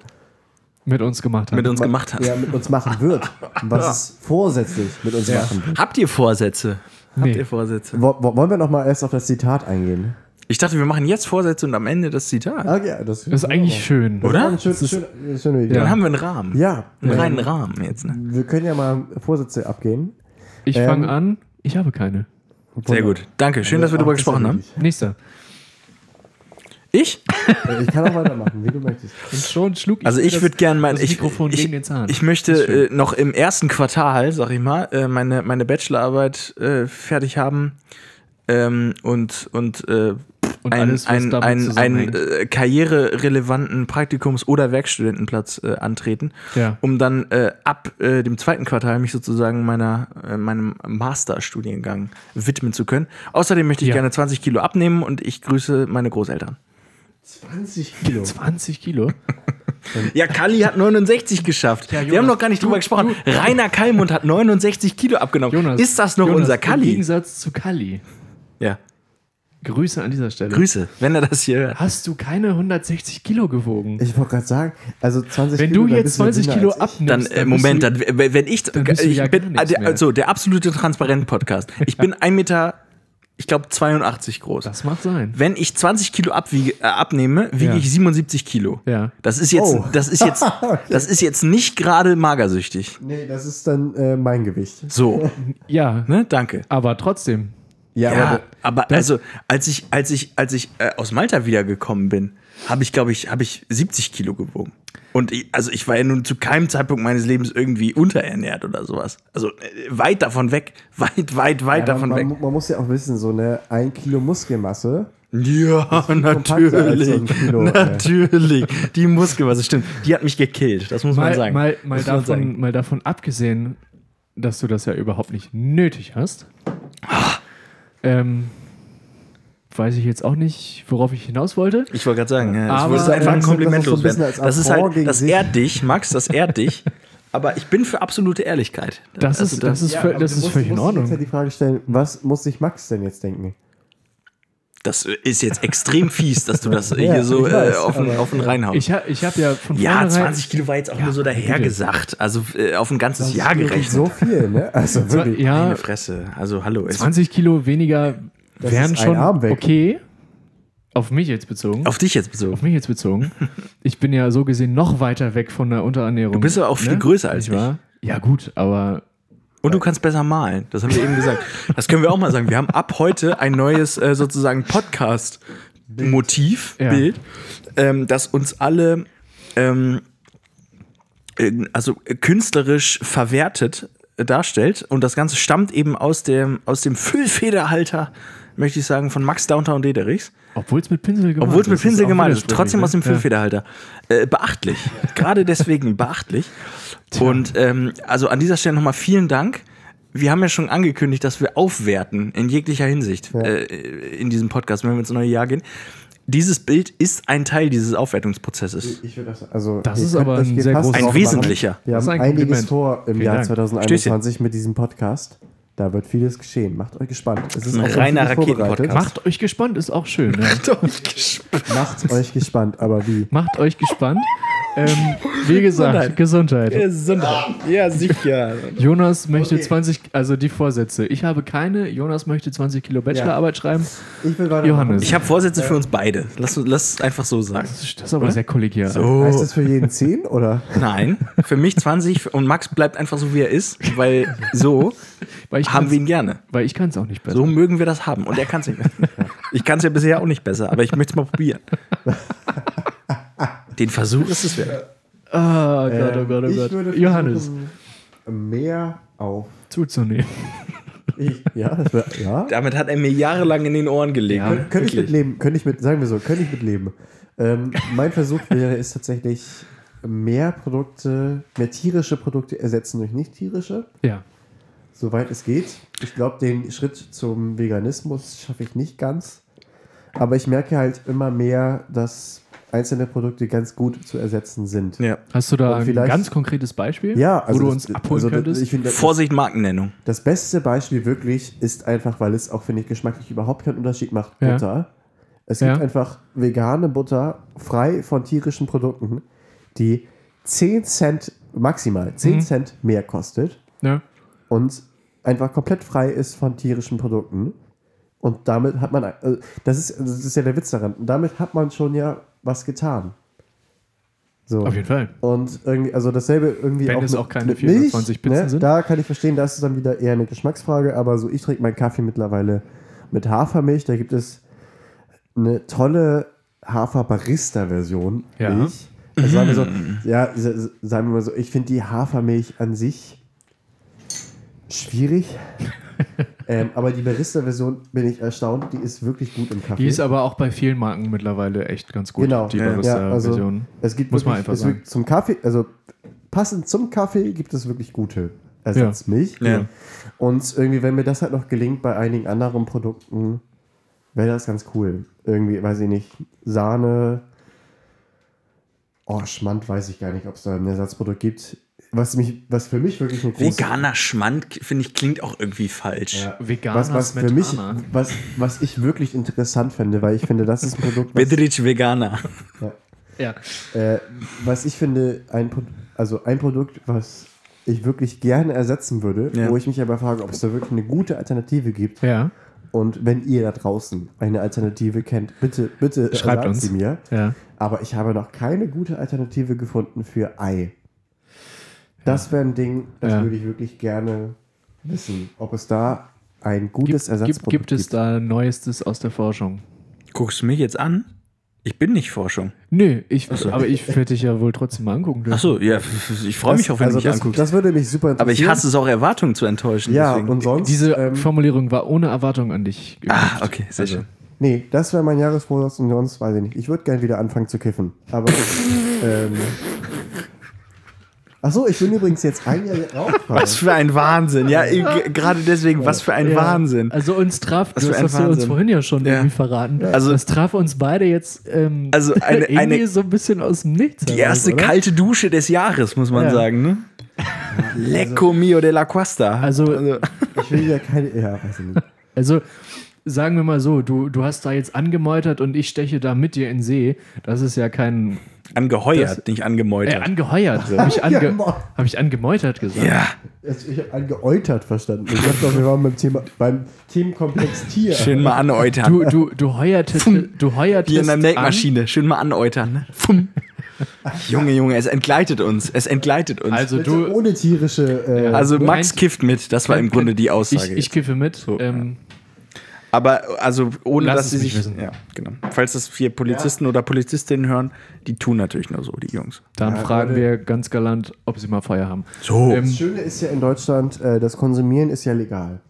Mit uns gemacht haben. Mit uns gemacht hat. ja, mit uns machen wird. Was es vorsätzlich mit uns machen wird. Habt ihr Vorsätze? Habt Nee. ihr Vorsätze? Wo, wo, wollen wir nochmal erst auf das Zitat eingehen? Ich dachte, wir machen jetzt Vorsätze und am Ende das Zitat. Ah, ja, das, Das ist eigentlich schön. Das Oder? war Eine schöne, schöne, Idee. Dann haben wir einen Rahmen. Ja, Einen ähm, reinen Rahmen jetzt. Ne? wir können ja mal Vorsätze abgehen. Ich Ähm, fange an. Ich habe keine. Sehr gut. Danke. Schön, dass wir darüber gesprochen haben. Nächster. Ich? Äh, Ich kann auch weitermachen, wie du möchtest. Und schon schlug Also ich würde gerne mein ich, Mikrofon ich, gegen den Zahn. ich möchte Ist schön. äh, noch im ersten Quartal, sag ich mal, äh, meine, meine Bachelorarbeit äh, fertig haben ähm, und, und, äh, Und ein, alles, was ein, damit ein, ein zusammenhängt. äh, karriererelevanten Praktikums- oder Werkstudentenplatz äh, antreten, Ja. um dann äh, ab äh, dem zweiten Quartal mich sozusagen meiner, äh, meinem Masterstudiengang widmen zu können. Außerdem möchte ich Ja. gerne 20 Kilo abnehmen und ich grüße meine Großeltern. 20 Kilo. 20 Kilo. Ja, Kalli hat 69 geschafft. Ja, Wir Jonas, haben noch gar nicht drüber du- gesprochen. Rainer Kallmund hat 69 Kilo abgenommen. Jonas, Ist das noch Jonas, unser Im Kalli? Gegensatz zu Kalli. Ja. Grüße an dieser Stelle. Grüße, wenn er das hier hört. Hast du keine 160 Kilo gewogen? Ich wollte gerade sagen, also 20 Wenn Kilo. du dann jetzt bist du 20 dünner Kilo abnimmst, Dann, äh, Moment, du, dann, wenn ich, du ich ja bin, also der absolute Transparent-Podcast. Ich bin 1 Meter, ich glaube 82 groß. Das mag sein. Wenn ich 20 Kilo abwiege, äh, abnehme, wiege Ja. ich 77 Kilo. Ja. Das ist jetzt, Oh. das ist jetzt, das ist jetzt nicht gerade magersüchtig. Nee, das ist dann äh, mein Gewicht. So, Ja, ne, danke. aber trotzdem. Ja, Ja, aber aber also als ich als ich als ich äh, aus Malta wiedergekommen bin, habe ich glaube ich habe ich 70 Kilo gewogen. Und ich, also ich war ja nun zu keinem Zeitpunkt meines Lebens irgendwie unterernährt oder sowas. Also äh, weit davon weg, weit weit weit ja, davon man, weg. man, man muss ja auch wissen, so eine 1 Kilo Muskelmasse. Ja, natürlich. ein Kilo, natürlich. Die Muskelmasse, stimmt. Die hat mich gekillt, das muss man Mal, sagen. mal, mal, man sagen. davon, mal davon abgesehen, dass du das ja überhaupt nicht nötig hast. Ähm, weiß ich jetzt auch nicht, worauf ich hinaus wollte. Ich wollte gerade sagen, ja, ich Aber, wollte einfach ein Kompliment das so loswerden. als Das ist halt, das ehrt dich, Max, das ehrt dich. Aber ich bin für absolute Ehrlichkeit. Das Also ist, das ist, Ja, aber das ist musst- völlig in musst jetzt ja Ordnung. die Frage stellen, was muss sich Max denn jetzt denken? Das ist jetzt extrem fies, dass du das Ja, hier so ich äh, weiß, auf, den, auf den reinhaust. Ich, ha, ich habe ja von ja, vornherein... 20 Kilo war jetzt auch nur so dahergesagt. Also äh, auf ein ganzes Jahr gerechnet. so viel, ne? Also wirklich. ja, Meine Fresse. Also hallo. Es, 20 Kilo weniger Das wären schon okay. Auf mich jetzt bezogen. auf dich jetzt bezogen. Auf mich jetzt bezogen. Ich bin ja so gesehen noch weiter weg von der Unterernährung. Du bist aber auch viel größer als nicht wahr? Ja, gut, aber Und du kannst besser malen. Das haben wir eben gesagt. Das können wir auch mal sagen. Wir haben ab heute ein neues äh, sozusagen Podcast-Motiv, Ja. Bild, ähm, das uns alle ähm, äh, also künstlerisch verwertet äh, darstellt. Und das Ganze stammt eben aus dem, aus dem Füllfederhalter, möchte ich sagen, von Max Downtown und Dederichs. obwohl es mit Pinsel gemalt Obwohl es mit ist, Pinsel gemalt ist, trotzdem ne? aus dem Füllfederhalter. Äh, beachtlich. Gerade deswegen beachtlich. Und ähm, also an dieser Stelle nochmal vielen Dank. Wir haben ja schon angekündigt, dass wir aufwerten in jeglicher Hinsicht äh, in diesem Podcast, wenn wir ins neue Jahr gehen. Dieses Bild ist ein Teil dieses Aufwertungsprozesses. Ich würde das, also, Das ist aber ein sehr großes- Ein wesentlicher. Wir Das ist haben ein einiges Kompliment. vor im Vielen Jahr Dank. 2021 mit diesem Podcast. Da wird vieles geschehen. Macht euch gespannt. Es ist Ein reiner. Raketenpodcast. Macht euch gespannt, ist auch schön. Ne? Macht euch gespannt. Aber wie? Macht euch gespannt. Ähm, wie gesagt, Gesundheit. Ja, sicher. Jonas möchte 20, also die Vorsätze. Ich habe keine. Jonas möchte 20 Kilo Bachelorarbeit schreiben. Ich will. Johannes. Ich habe Vorsätze für uns beide. Lass, lass es einfach so sagen. Das ist, das ist aber sehr kollegial. Heißt das für jeden 10 oder? Nein, für mich 20 und Max bleibt einfach so, wie er ist, weil so haben wir ihn gerne. Weil ich kann es auch nicht besser. So mögen wir das haben. Und er kann es nicht besser. Ich kann es ja bisher auch nicht besser, aber ich möchte es mal probieren. Den Versuch ist es wert. Ah, Gott, oh Gott, oh ich Gott. würde Johannes, versuchen, mehr auf. zuzunehmen. Ich, ja, das wär, ja. Damit hat er mir jahrelang in den Ohren gelegt. Ja. Könnte ich mit leben, könnte ich mit, sagen wir so, könnte ich mit leben. Ähm, mein Versuch wäre es tatsächlich, mehr Produkte, mehr tierische Produkte ersetzen durch nicht tierische, Ja. Soweit es geht. Ich glaube, den Schritt zum Veganismus schaffe ich nicht ganz. Aber ich merke halt immer mehr, dass einzelne Produkte ganz gut zu ersetzen sind. Ja. Hast du da ein ganz konkretes Beispiel, Ja, also wo du das- uns abholen also könntest? Das, Vorsicht, Markennennung. das beste Beispiel wirklich ist einfach, weil es auch, finde ich, geschmacklich überhaupt keinen Unterschied macht, Ja. Butter. Es Ja. gibt einfach vegane Butter, frei von tierischen Produkten, die 10 Cent, maximal 10 Mhm. Cent mehr kostet ja. Und einfach komplett frei ist von tierischen Produkten. Und damit hat man, äh, das ist, das ist ja der Witz daran, und damit hat man schon ja was getan. So. Auf jeden Fall. Und irgendwie, also dasselbe irgendwie Wenn auch es mit, auch keine mit 420 Milch, Pizzen ne? sind. Da kann ich verstehen, das ist dann wieder eher eine Geschmacksfrage, aber so ich trinke meinen Kaffee mittlerweile mit Hafermilch. Da gibt es eine tolle Hafer-Barista-Version. Ja. Milch. Also sagen wir so, ja, sagen wir mal so, ich finde die Hafermilch an sich schwierig. ähm, aber die Barista-Version bin ich erstaunt, die ist wirklich gut im Kaffee. Die ist aber auch bei vielen Marken mittlerweile echt ganz gut. Genau. Die Ja, Barista-Version. Es gibt Muss man wirklich, einfach es wird zum Kaffee, also passend zum Kaffee gibt es wirklich gute Ersatzmilch. Ja. Und irgendwie, wenn mir das halt noch gelingt bei einigen anderen Produkten, wäre das ganz cool. Irgendwie, weiß ich nicht, Sahne. Oh, Schmand weiß ich gar nicht, ob es da ein Ersatzprodukt gibt. Was, mich, was für mich wirklich große... Veganer Schmand, finde ich, klingt auch irgendwie falsch. Ja. Veganer was, was für mich, was, was ich wirklich interessant finde, weil ich finde, das ist ein Produkt, Bedrich Veganer. Ja. Äh, was ich finde, ein, also ein Produkt, was ich wirklich gerne ersetzen würde, Ja. wo ich mich aber frage, ob es da wirklich eine gute Alternative gibt. Ja. Und wenn ihr da draußen eine Alternative kennt, bitte, bitte Schreibt sagt uns. sie mir. Ja. Aber ich habe noch keine gute Alternative gefunden für Ei. Das wäre ein Ding, das Ja. würde ich wirklich gerne wissen, ob es da ein gutes Gibt, gibt, Ersatzprodukt gibt es da Neuestes aus der Forschung? Guckst du mich jetzt an? Ich bin nicht Forschung. Nö, ich, aber ich werde dich ja wohl trotzdem mal angucken. dürfen. Achso, ja, ich freue mich auch, wenn also du mich das, anguckst. das würde mich super interessieren. Aber ich hasse es auch, Erwartungen zu enttäuschen. Ja, deswegen. und sonst. Diese ähm, Formulierung war ohne Erwartung an dich. Ah, okay, sehr Also, schön. Nee, das wäre mein Jahresvorsatz und sonst weiß ich nicht. Ich würde gerne wieder anfangen zu kiffen. Aber. ähm, Achso, ich bin übrigens jetzt ein Jahr rauchfrei. Was für ein Wahnsinn. Ja, gerade deswegen, was für ein Ja, Wahnsinn. Also uns traf, Was das für ein hast du uns Wahnsinn. vorhin ja schon Ja. irgendwie verraten. Also- das traf uns beide jetzt ähm, Also eine- irgendwie eine- so ein bisschen aus dem Nichts. Die erste oder? kalte Dusche des Jahres, muss man Ja. sagen, ne? Lecco mio della Costa. Also, Ich will ja keine. Ja, weiß ich nicht. also sagen wir mal so, du, du hast da jetzt angemeutert und ich steche da mit dir in See. Das ist ja kein. angeheuert, das- nicht Äh, angemeutert. angeheuert. Habe ich, ange, hab ich angemeutert gesagt? ja, Also Ich habe angeäutert verstanden. Ich dachte doch, wir waren beim Thema beim Themenkomplex Tier. schön mal anäutern. Du, du, du heuertest, du heuertest Hier in der an- Melkmaschine, schön mal anäutern. Ne? Junge, Junge, es entgleitet uns. Es entgleitet uns. Also du, ohne tierische. Äh, Also Max kifft mit, das war im Grunde die Aussage. ich, ich kiffe mit. So, ähm, Aber also ohne Lass dass sie sich. wissen. Ja, genau. Falls das vier Polizisten oder Polizistinnen hören, die tun natürlich nur so, die Jungs. Dann Ja, fragen wir ganz galant, ob sie mal Feuer haben. So. Ähm, das Schöne ist ja in Deutschland, äh, das Konsumieren ist ja legal.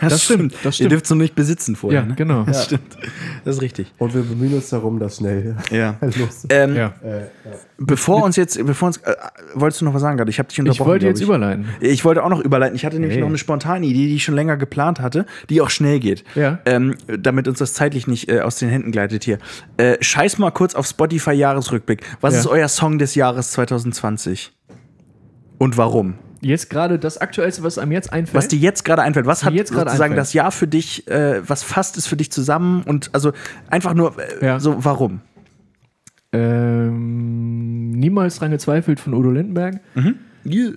Das, stimmt, das Ihr stimmt. dürft es nur nicht besitzen vorher. ja, ne? genau. Das stimmt. Das ist richtig. Und wir bemühen uns darum, das schnell Ja. los. Ähm, Ja. Bevor uns jetzt, bevor uns, äh, wolltest du noch was sagen gerade? Ich habe dich Ich unterbrochen. wollte glaub jetzt ich. überleiten. Ich wollte auch noch überleiten. Ich hatte nämlich Hey. noch eine spontane Idee, die ich schon länger geplant hatte, die auch schnell geht. Ja. Ähm, damit uns das zeitlich nicht äh, aus den Händen gleitet hier. Äh, scheiß mal kurz auf Spotify Jahresrückblick. Was Ja. ist euer Song des Jahres 2020? Und warum? Jetzt gerade das Aktuellste, was einem jetzt einfällt. Was dir jetzt gerade einfällt, was hat jetzt gerade sozusagen einfällt. das Jahr für dich, äh, was fasst es für dich zusammen und also einfach nur äh, Ja. so, warum? ähm, niemals dran gezweifelt von Udo Lindenberg. Yeah.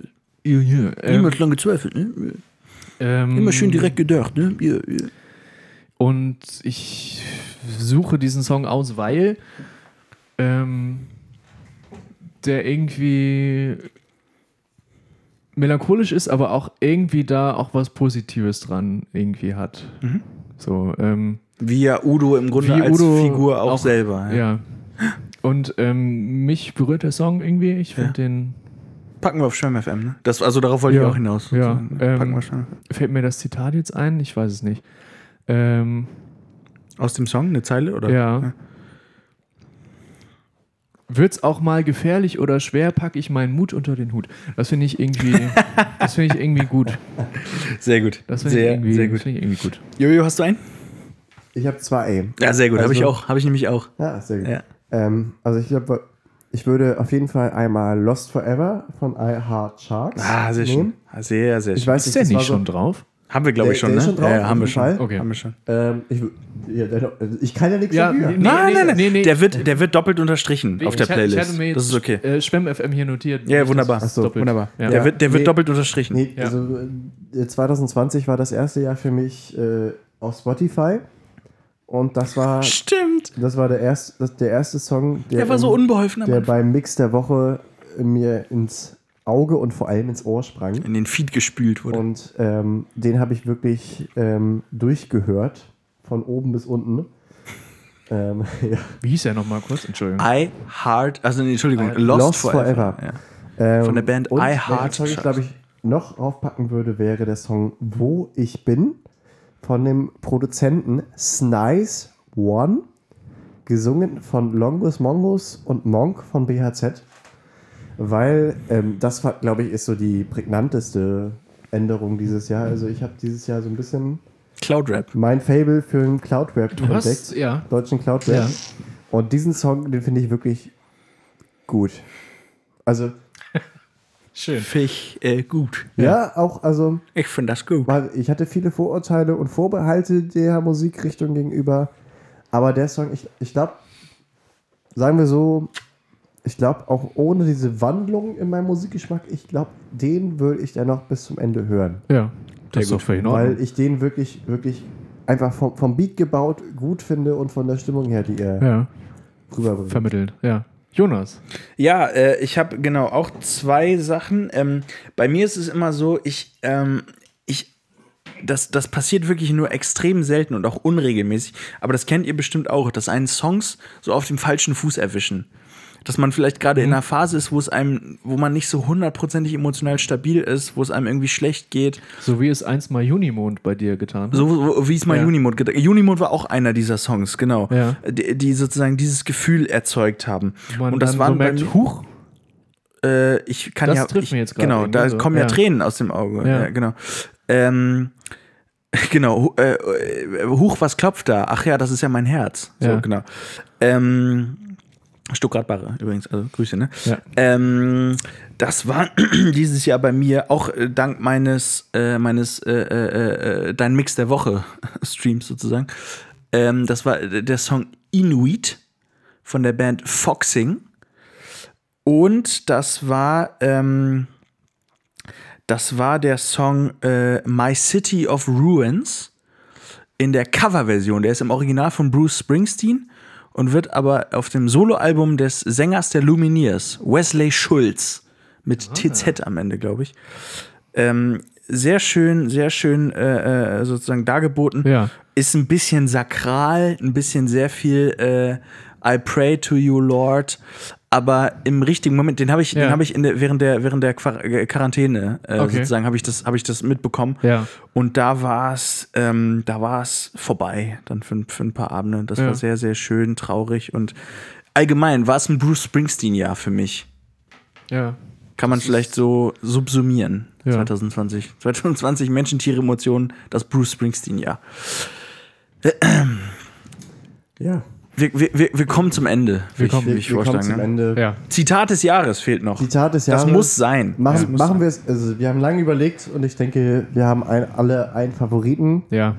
Ja, ja. Ähm, Niemand lang gezweifelt, ne? ähm, Immer schön direkt gedacht, ne? Yeah, yeah. Und ich suche diesen Song aus, weil ähm, der irgendwie melancholisch ist, aber auch irgendwie da auch was Positives dran irgendwie hat. Mhm. So, ähm, Wie ja Udo im Grunde Wie als Udo Figur auch, auch- selber. ja. Und ähm, mich berührt der Song irgendwie. Ich finde Ja. den. Packen wir auf Schwem FM, ne? Das, also darauf wollte Ja, ich auch hinaus. ja? Packen ähm, wir Schwem Fällt mir das Zitat jetzt ein? Ich weiß es nicht. Ähm, Aus dem Song, eine Zeile? Oder? Ja. Wird's auch mal gefährlich oder schwer, packe ich meinen Mut unter den Hut. Das finde ich irgendwie, das finde ich irgendwie gut. Sehr gut. Das finde ich, sehr, irgendwie, sehr das gut. finde ich irgendwie gut. Jojo, hast du einen? Ich habe zwei. Ja, sehr gut. Habe ich Also- auch. Habe ich nämlich auch. Ja, sehr gut. Ja. Ähm, also ich glaube, ich würde auf jeden Fall einmal Lost Forever von I Heart Sharks Ah, sehr schön. nehmen. Ah, Sehr, sehr schön. Ich weiß Ist der nicht so, schon drauf? Haben wir, glaube ich, schon, der ne? ist schon drauf, ja, haben wir schon. Okay. Haben wir schon. Ähm, ich, ja, der, ich kann ja nichts Ja, dafür. nee, nein, nee, nein, nein. nee, nee. Der, wird, der wird doppelt unterstrichen auf der Ich hatte- Playlist. Ich hatte mir jetzt das ist okay. äh, Schwemm FM hier notiert. Ja, wunderbar. dass es Ach so, doppelt- Wunderbar. Ja. Der wird, der wird Nee. doppelt unterstrichen. Nee, Ja. also äh, 2020 war das erste Jahr für mich äh, auf Spotify. Und das war, Stimmt. das war der, erste, das, der erste Song, der, Der war so unbeholfen der beim Mix der Woche mir ins Auge und vor allem ins Ohr sprang. In den Feed gespült wurde. Und ähm, den habe ich wirklich ähm, durchgehört, von oben bis unten. Ähm, ja. Wie hieß er nochmal kurz? Entschuldigung. I Heart, also nee, Entschuldigung, I- Lost, Lost Forever. Forever. Ja. Ähm, Von der Band und I Heart Song ich, glaube ich, noch draufpacken würde, wäre der Song Wo ich bin von dem Produzenten Snice One, gesungen von Longus Mongus und Monk von BHZ, weil ähm, das, glaube ich, ist so die prägnanteste Änderung dieses Jahr. Also ich habe dieses Jahr so ein bisschen Cloud Rap. mein Fable für den Cloud Rap Du entdeckt ja. deutschen Cloud Rap. Ja. Und diesen Song, den finde ich wirklich gut. Also, Schön. Finde ich äh, gut. ja, auch, also, Ich finde das gut. weil ich hatte viele Vorurteile und Vorbehalte der Musikrichtung gegenüber. Aber der Song, ich, ich glaube, sagen wir so, ich glaube, auch ohne diese Wandlung in meinem Musikgeschmack, ich glaube, den würde ich dann noch bis zum Ende hören. Ja, das ist doch Ordnung. Weil ich den wirklich, wirklich einfach vom, vom Beat gebaut gut finde und von der Stimmung her, die er Ja, rüberbringt. vermittelt. Ja. Jonas. Ja, äh, ich habe genau auch zwei Sachen. Ähm, bei mir ist es immer so, ich, ähm, ich, das, das passiert wirklich nur extrem selten und auch unregelmäßig. Aber das kennt ihr bestimmt auch, dass einen Songs so auf dem falschen Fuß erwischen. Dass man vielleicht gerade in einer Phase ist, wo es einem, wo man nicht so hundertprozentig emotional stabil ist, wo es einem irgendwie schlecht geht. So wie es einst mal Junimond bei dir getan hat. So wie es mal Ja. Unimond gedacht Unimond war auch einer dieser Songs, genau. Ja. Die, die sozusagen dieses Gefühl erzeugt haben. Man und das waren so merkt, mir- huch, Äh, ich kann Das ja. trifft ich, mich jetzt gerade Genau, da so. kommen ja, Ja. Tränen aus dem Auge. Ja. Genau. Ähm, genau. Äh, äh, huch, was klopft da? Ach ja, das ist ja mein Herz. So, genau. Ähm, Stuttgart Barre übrigens, also Grüße, ne? Ja. Ähm, das war dieses Jahr bei mir auch äh, dank meines, äh, meines äh, äh, äh, Dein Mix der Woche Streams sozusagen. Ähm, das war der Song Inuit von der Band Foxing. Und das war, ähm, das war der Song My City of Ruins in der Coverversion. Der ist im Original von Bruce Springsteen und wird aber auf dem Soloalbum des Sängers der Lumineers, Wesley Schulz, mit TZ am Ende, glaube ich. Ähm, sehr schön, sehr schön äh, äh, sozusagen dargeboten. Ja. Ist ein bisschen sakral, ein bisschen sehr viel äh, I pray to you, Lord. Aber im richtigen Moment, den habe ich, Ja. den habe ich in der, während der, während der Quar äh, Quarantäne äh, Okay. sozusagen, habe ich das, habe ich das mitbekommen. Ja. Und da war es, ähm, da war es vorbei, dann für, für ein paar Abende. Das Ja. war sehr, sehr schön, traurig und allgemein war es ein Bruce Springsteen-Jahr für mich. Ja. Kann man vielleicht so subsumieren. Ja. 2020. 2020 Menschen, Tiere, Emotionen, das Bruce Springsteen-Jahr. Ja, Wir, wir, wir, kommen zum Ende, Wir kommen- ich, ich wir kommen zum Ne? Ende. Ja. Zitat des Jahres fehlt noch. Zitat des das Jahres. muss sein. Machen, Das muss machen sein. wir es, also wir haben lange überlegt und ich denke, wir haben ein, alle einen Favoriten, Ja.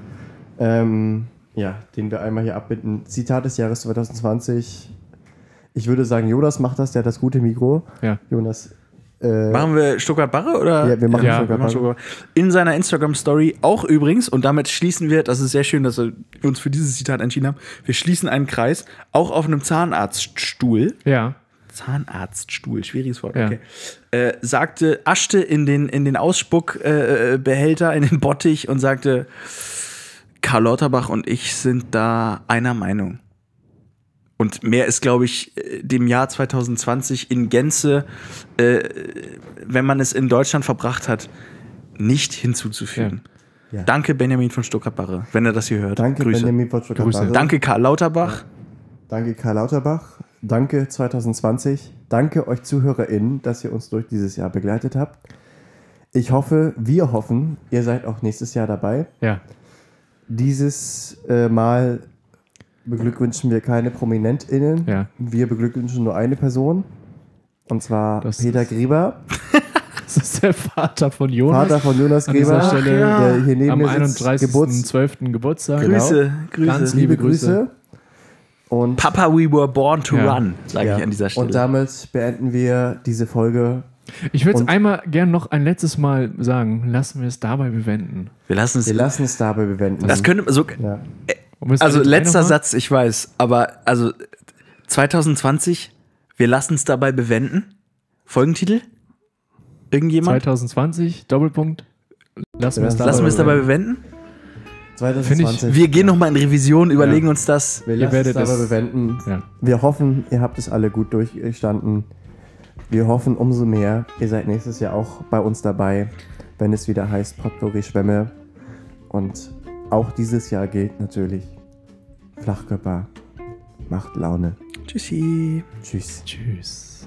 ähm, ja, den wir einmal hier abbinden. Zitat des Jahres 2020. Ich würde sagen, Jonas macht das, der hat das gute Mikro. Ja. Jonas, äh, Machen wir Stuttgart Barre oder? Ja, wir machen Ja, Stuttgart wir machen Barre. Stuttgart. In seiner Instagram Story auch übrigens und damit schließen wir, das ist sehr schön, dass wir uns für dieses Zitat entschieden haben. Wir schließen einen Kreis auch auf einem Zahnarztstuhl. Ja. Zahnarztstuhl, schwieriges Wort, Ja. okay. Äh, sagte, aschte in den, in den Ausspuckbehälter, äh, Behälter, in den Bottich und sagte, Karl Lauterbach und ich sind da einer Meinung. Und mehr ist, glaube ich, äh, dem Jahr 2020 in Gänze, äh, wenn man es in Deutschland verbracht hat, nicht hinzuzufügen. Ja. Danke, Benjamin von Stuttgart-Barre, wenn er das hier hört. danke Grüße. Benjamin von Stuttgart Grüße. Barre. Danke, Karl Lauterbach. Danke Karl Lauterbach. Danke 2020. Danke euch ZuhörerInnen, dass ihr uns durch dieses Jahr begleitet habt. Ich hoffe, wir hoffen, ihr seid auch nächstes Jahr dabei. Ja. Dieses äh, Mal beglückwünschen wir keine ProminentInnen. Ja. Wir beglückwünschen nur eine Person. Und zwar Das Peter Greber, Das ist der Vater von Jonas. Vater von Jonas An dieser Greber, Stelle der hier neben am mir sitzt. Geburts 31.12. Geburtstag. Genau. Grüße, Grüße. Ganz liebe Grüße. Grüße. Und, Papa, we were born to Ja. run, sage ja, ich an dieser Stelle. und damit beenden wir diese Folge. Ich würde es einmal gern noch ein letztes Mal sagen. Lassen wir es dabei bewenden. wir lassen es. Wir lassen es dabei bewenden. das könnte so. ja. Also letzter? Satz, ich weiß, aber also 2020, wir lassen es dabei bewenden. Folgentitel? Irgendjemand? 2020, Doppelpunkt. Lassen wir es dabei. Lassen wir es dabei bewenden? 2020. Wir gehen nochmal in Revision, überlegen uns das. Wir Ihr lassen es werdet dabei es- bewenden. Ja. Wir hoffen, ihr habt es alle gut durchgestanden. Wir hoffen umso mehr, ihr seid nächstes Jahr auch bei uns dabei, wenn es wieder heißt Potpourri Schwämme. Und auch dieses Jahr gilt natürlich, Flachkörper macht Laune. Tschüssi. Tschüss. Tschüss.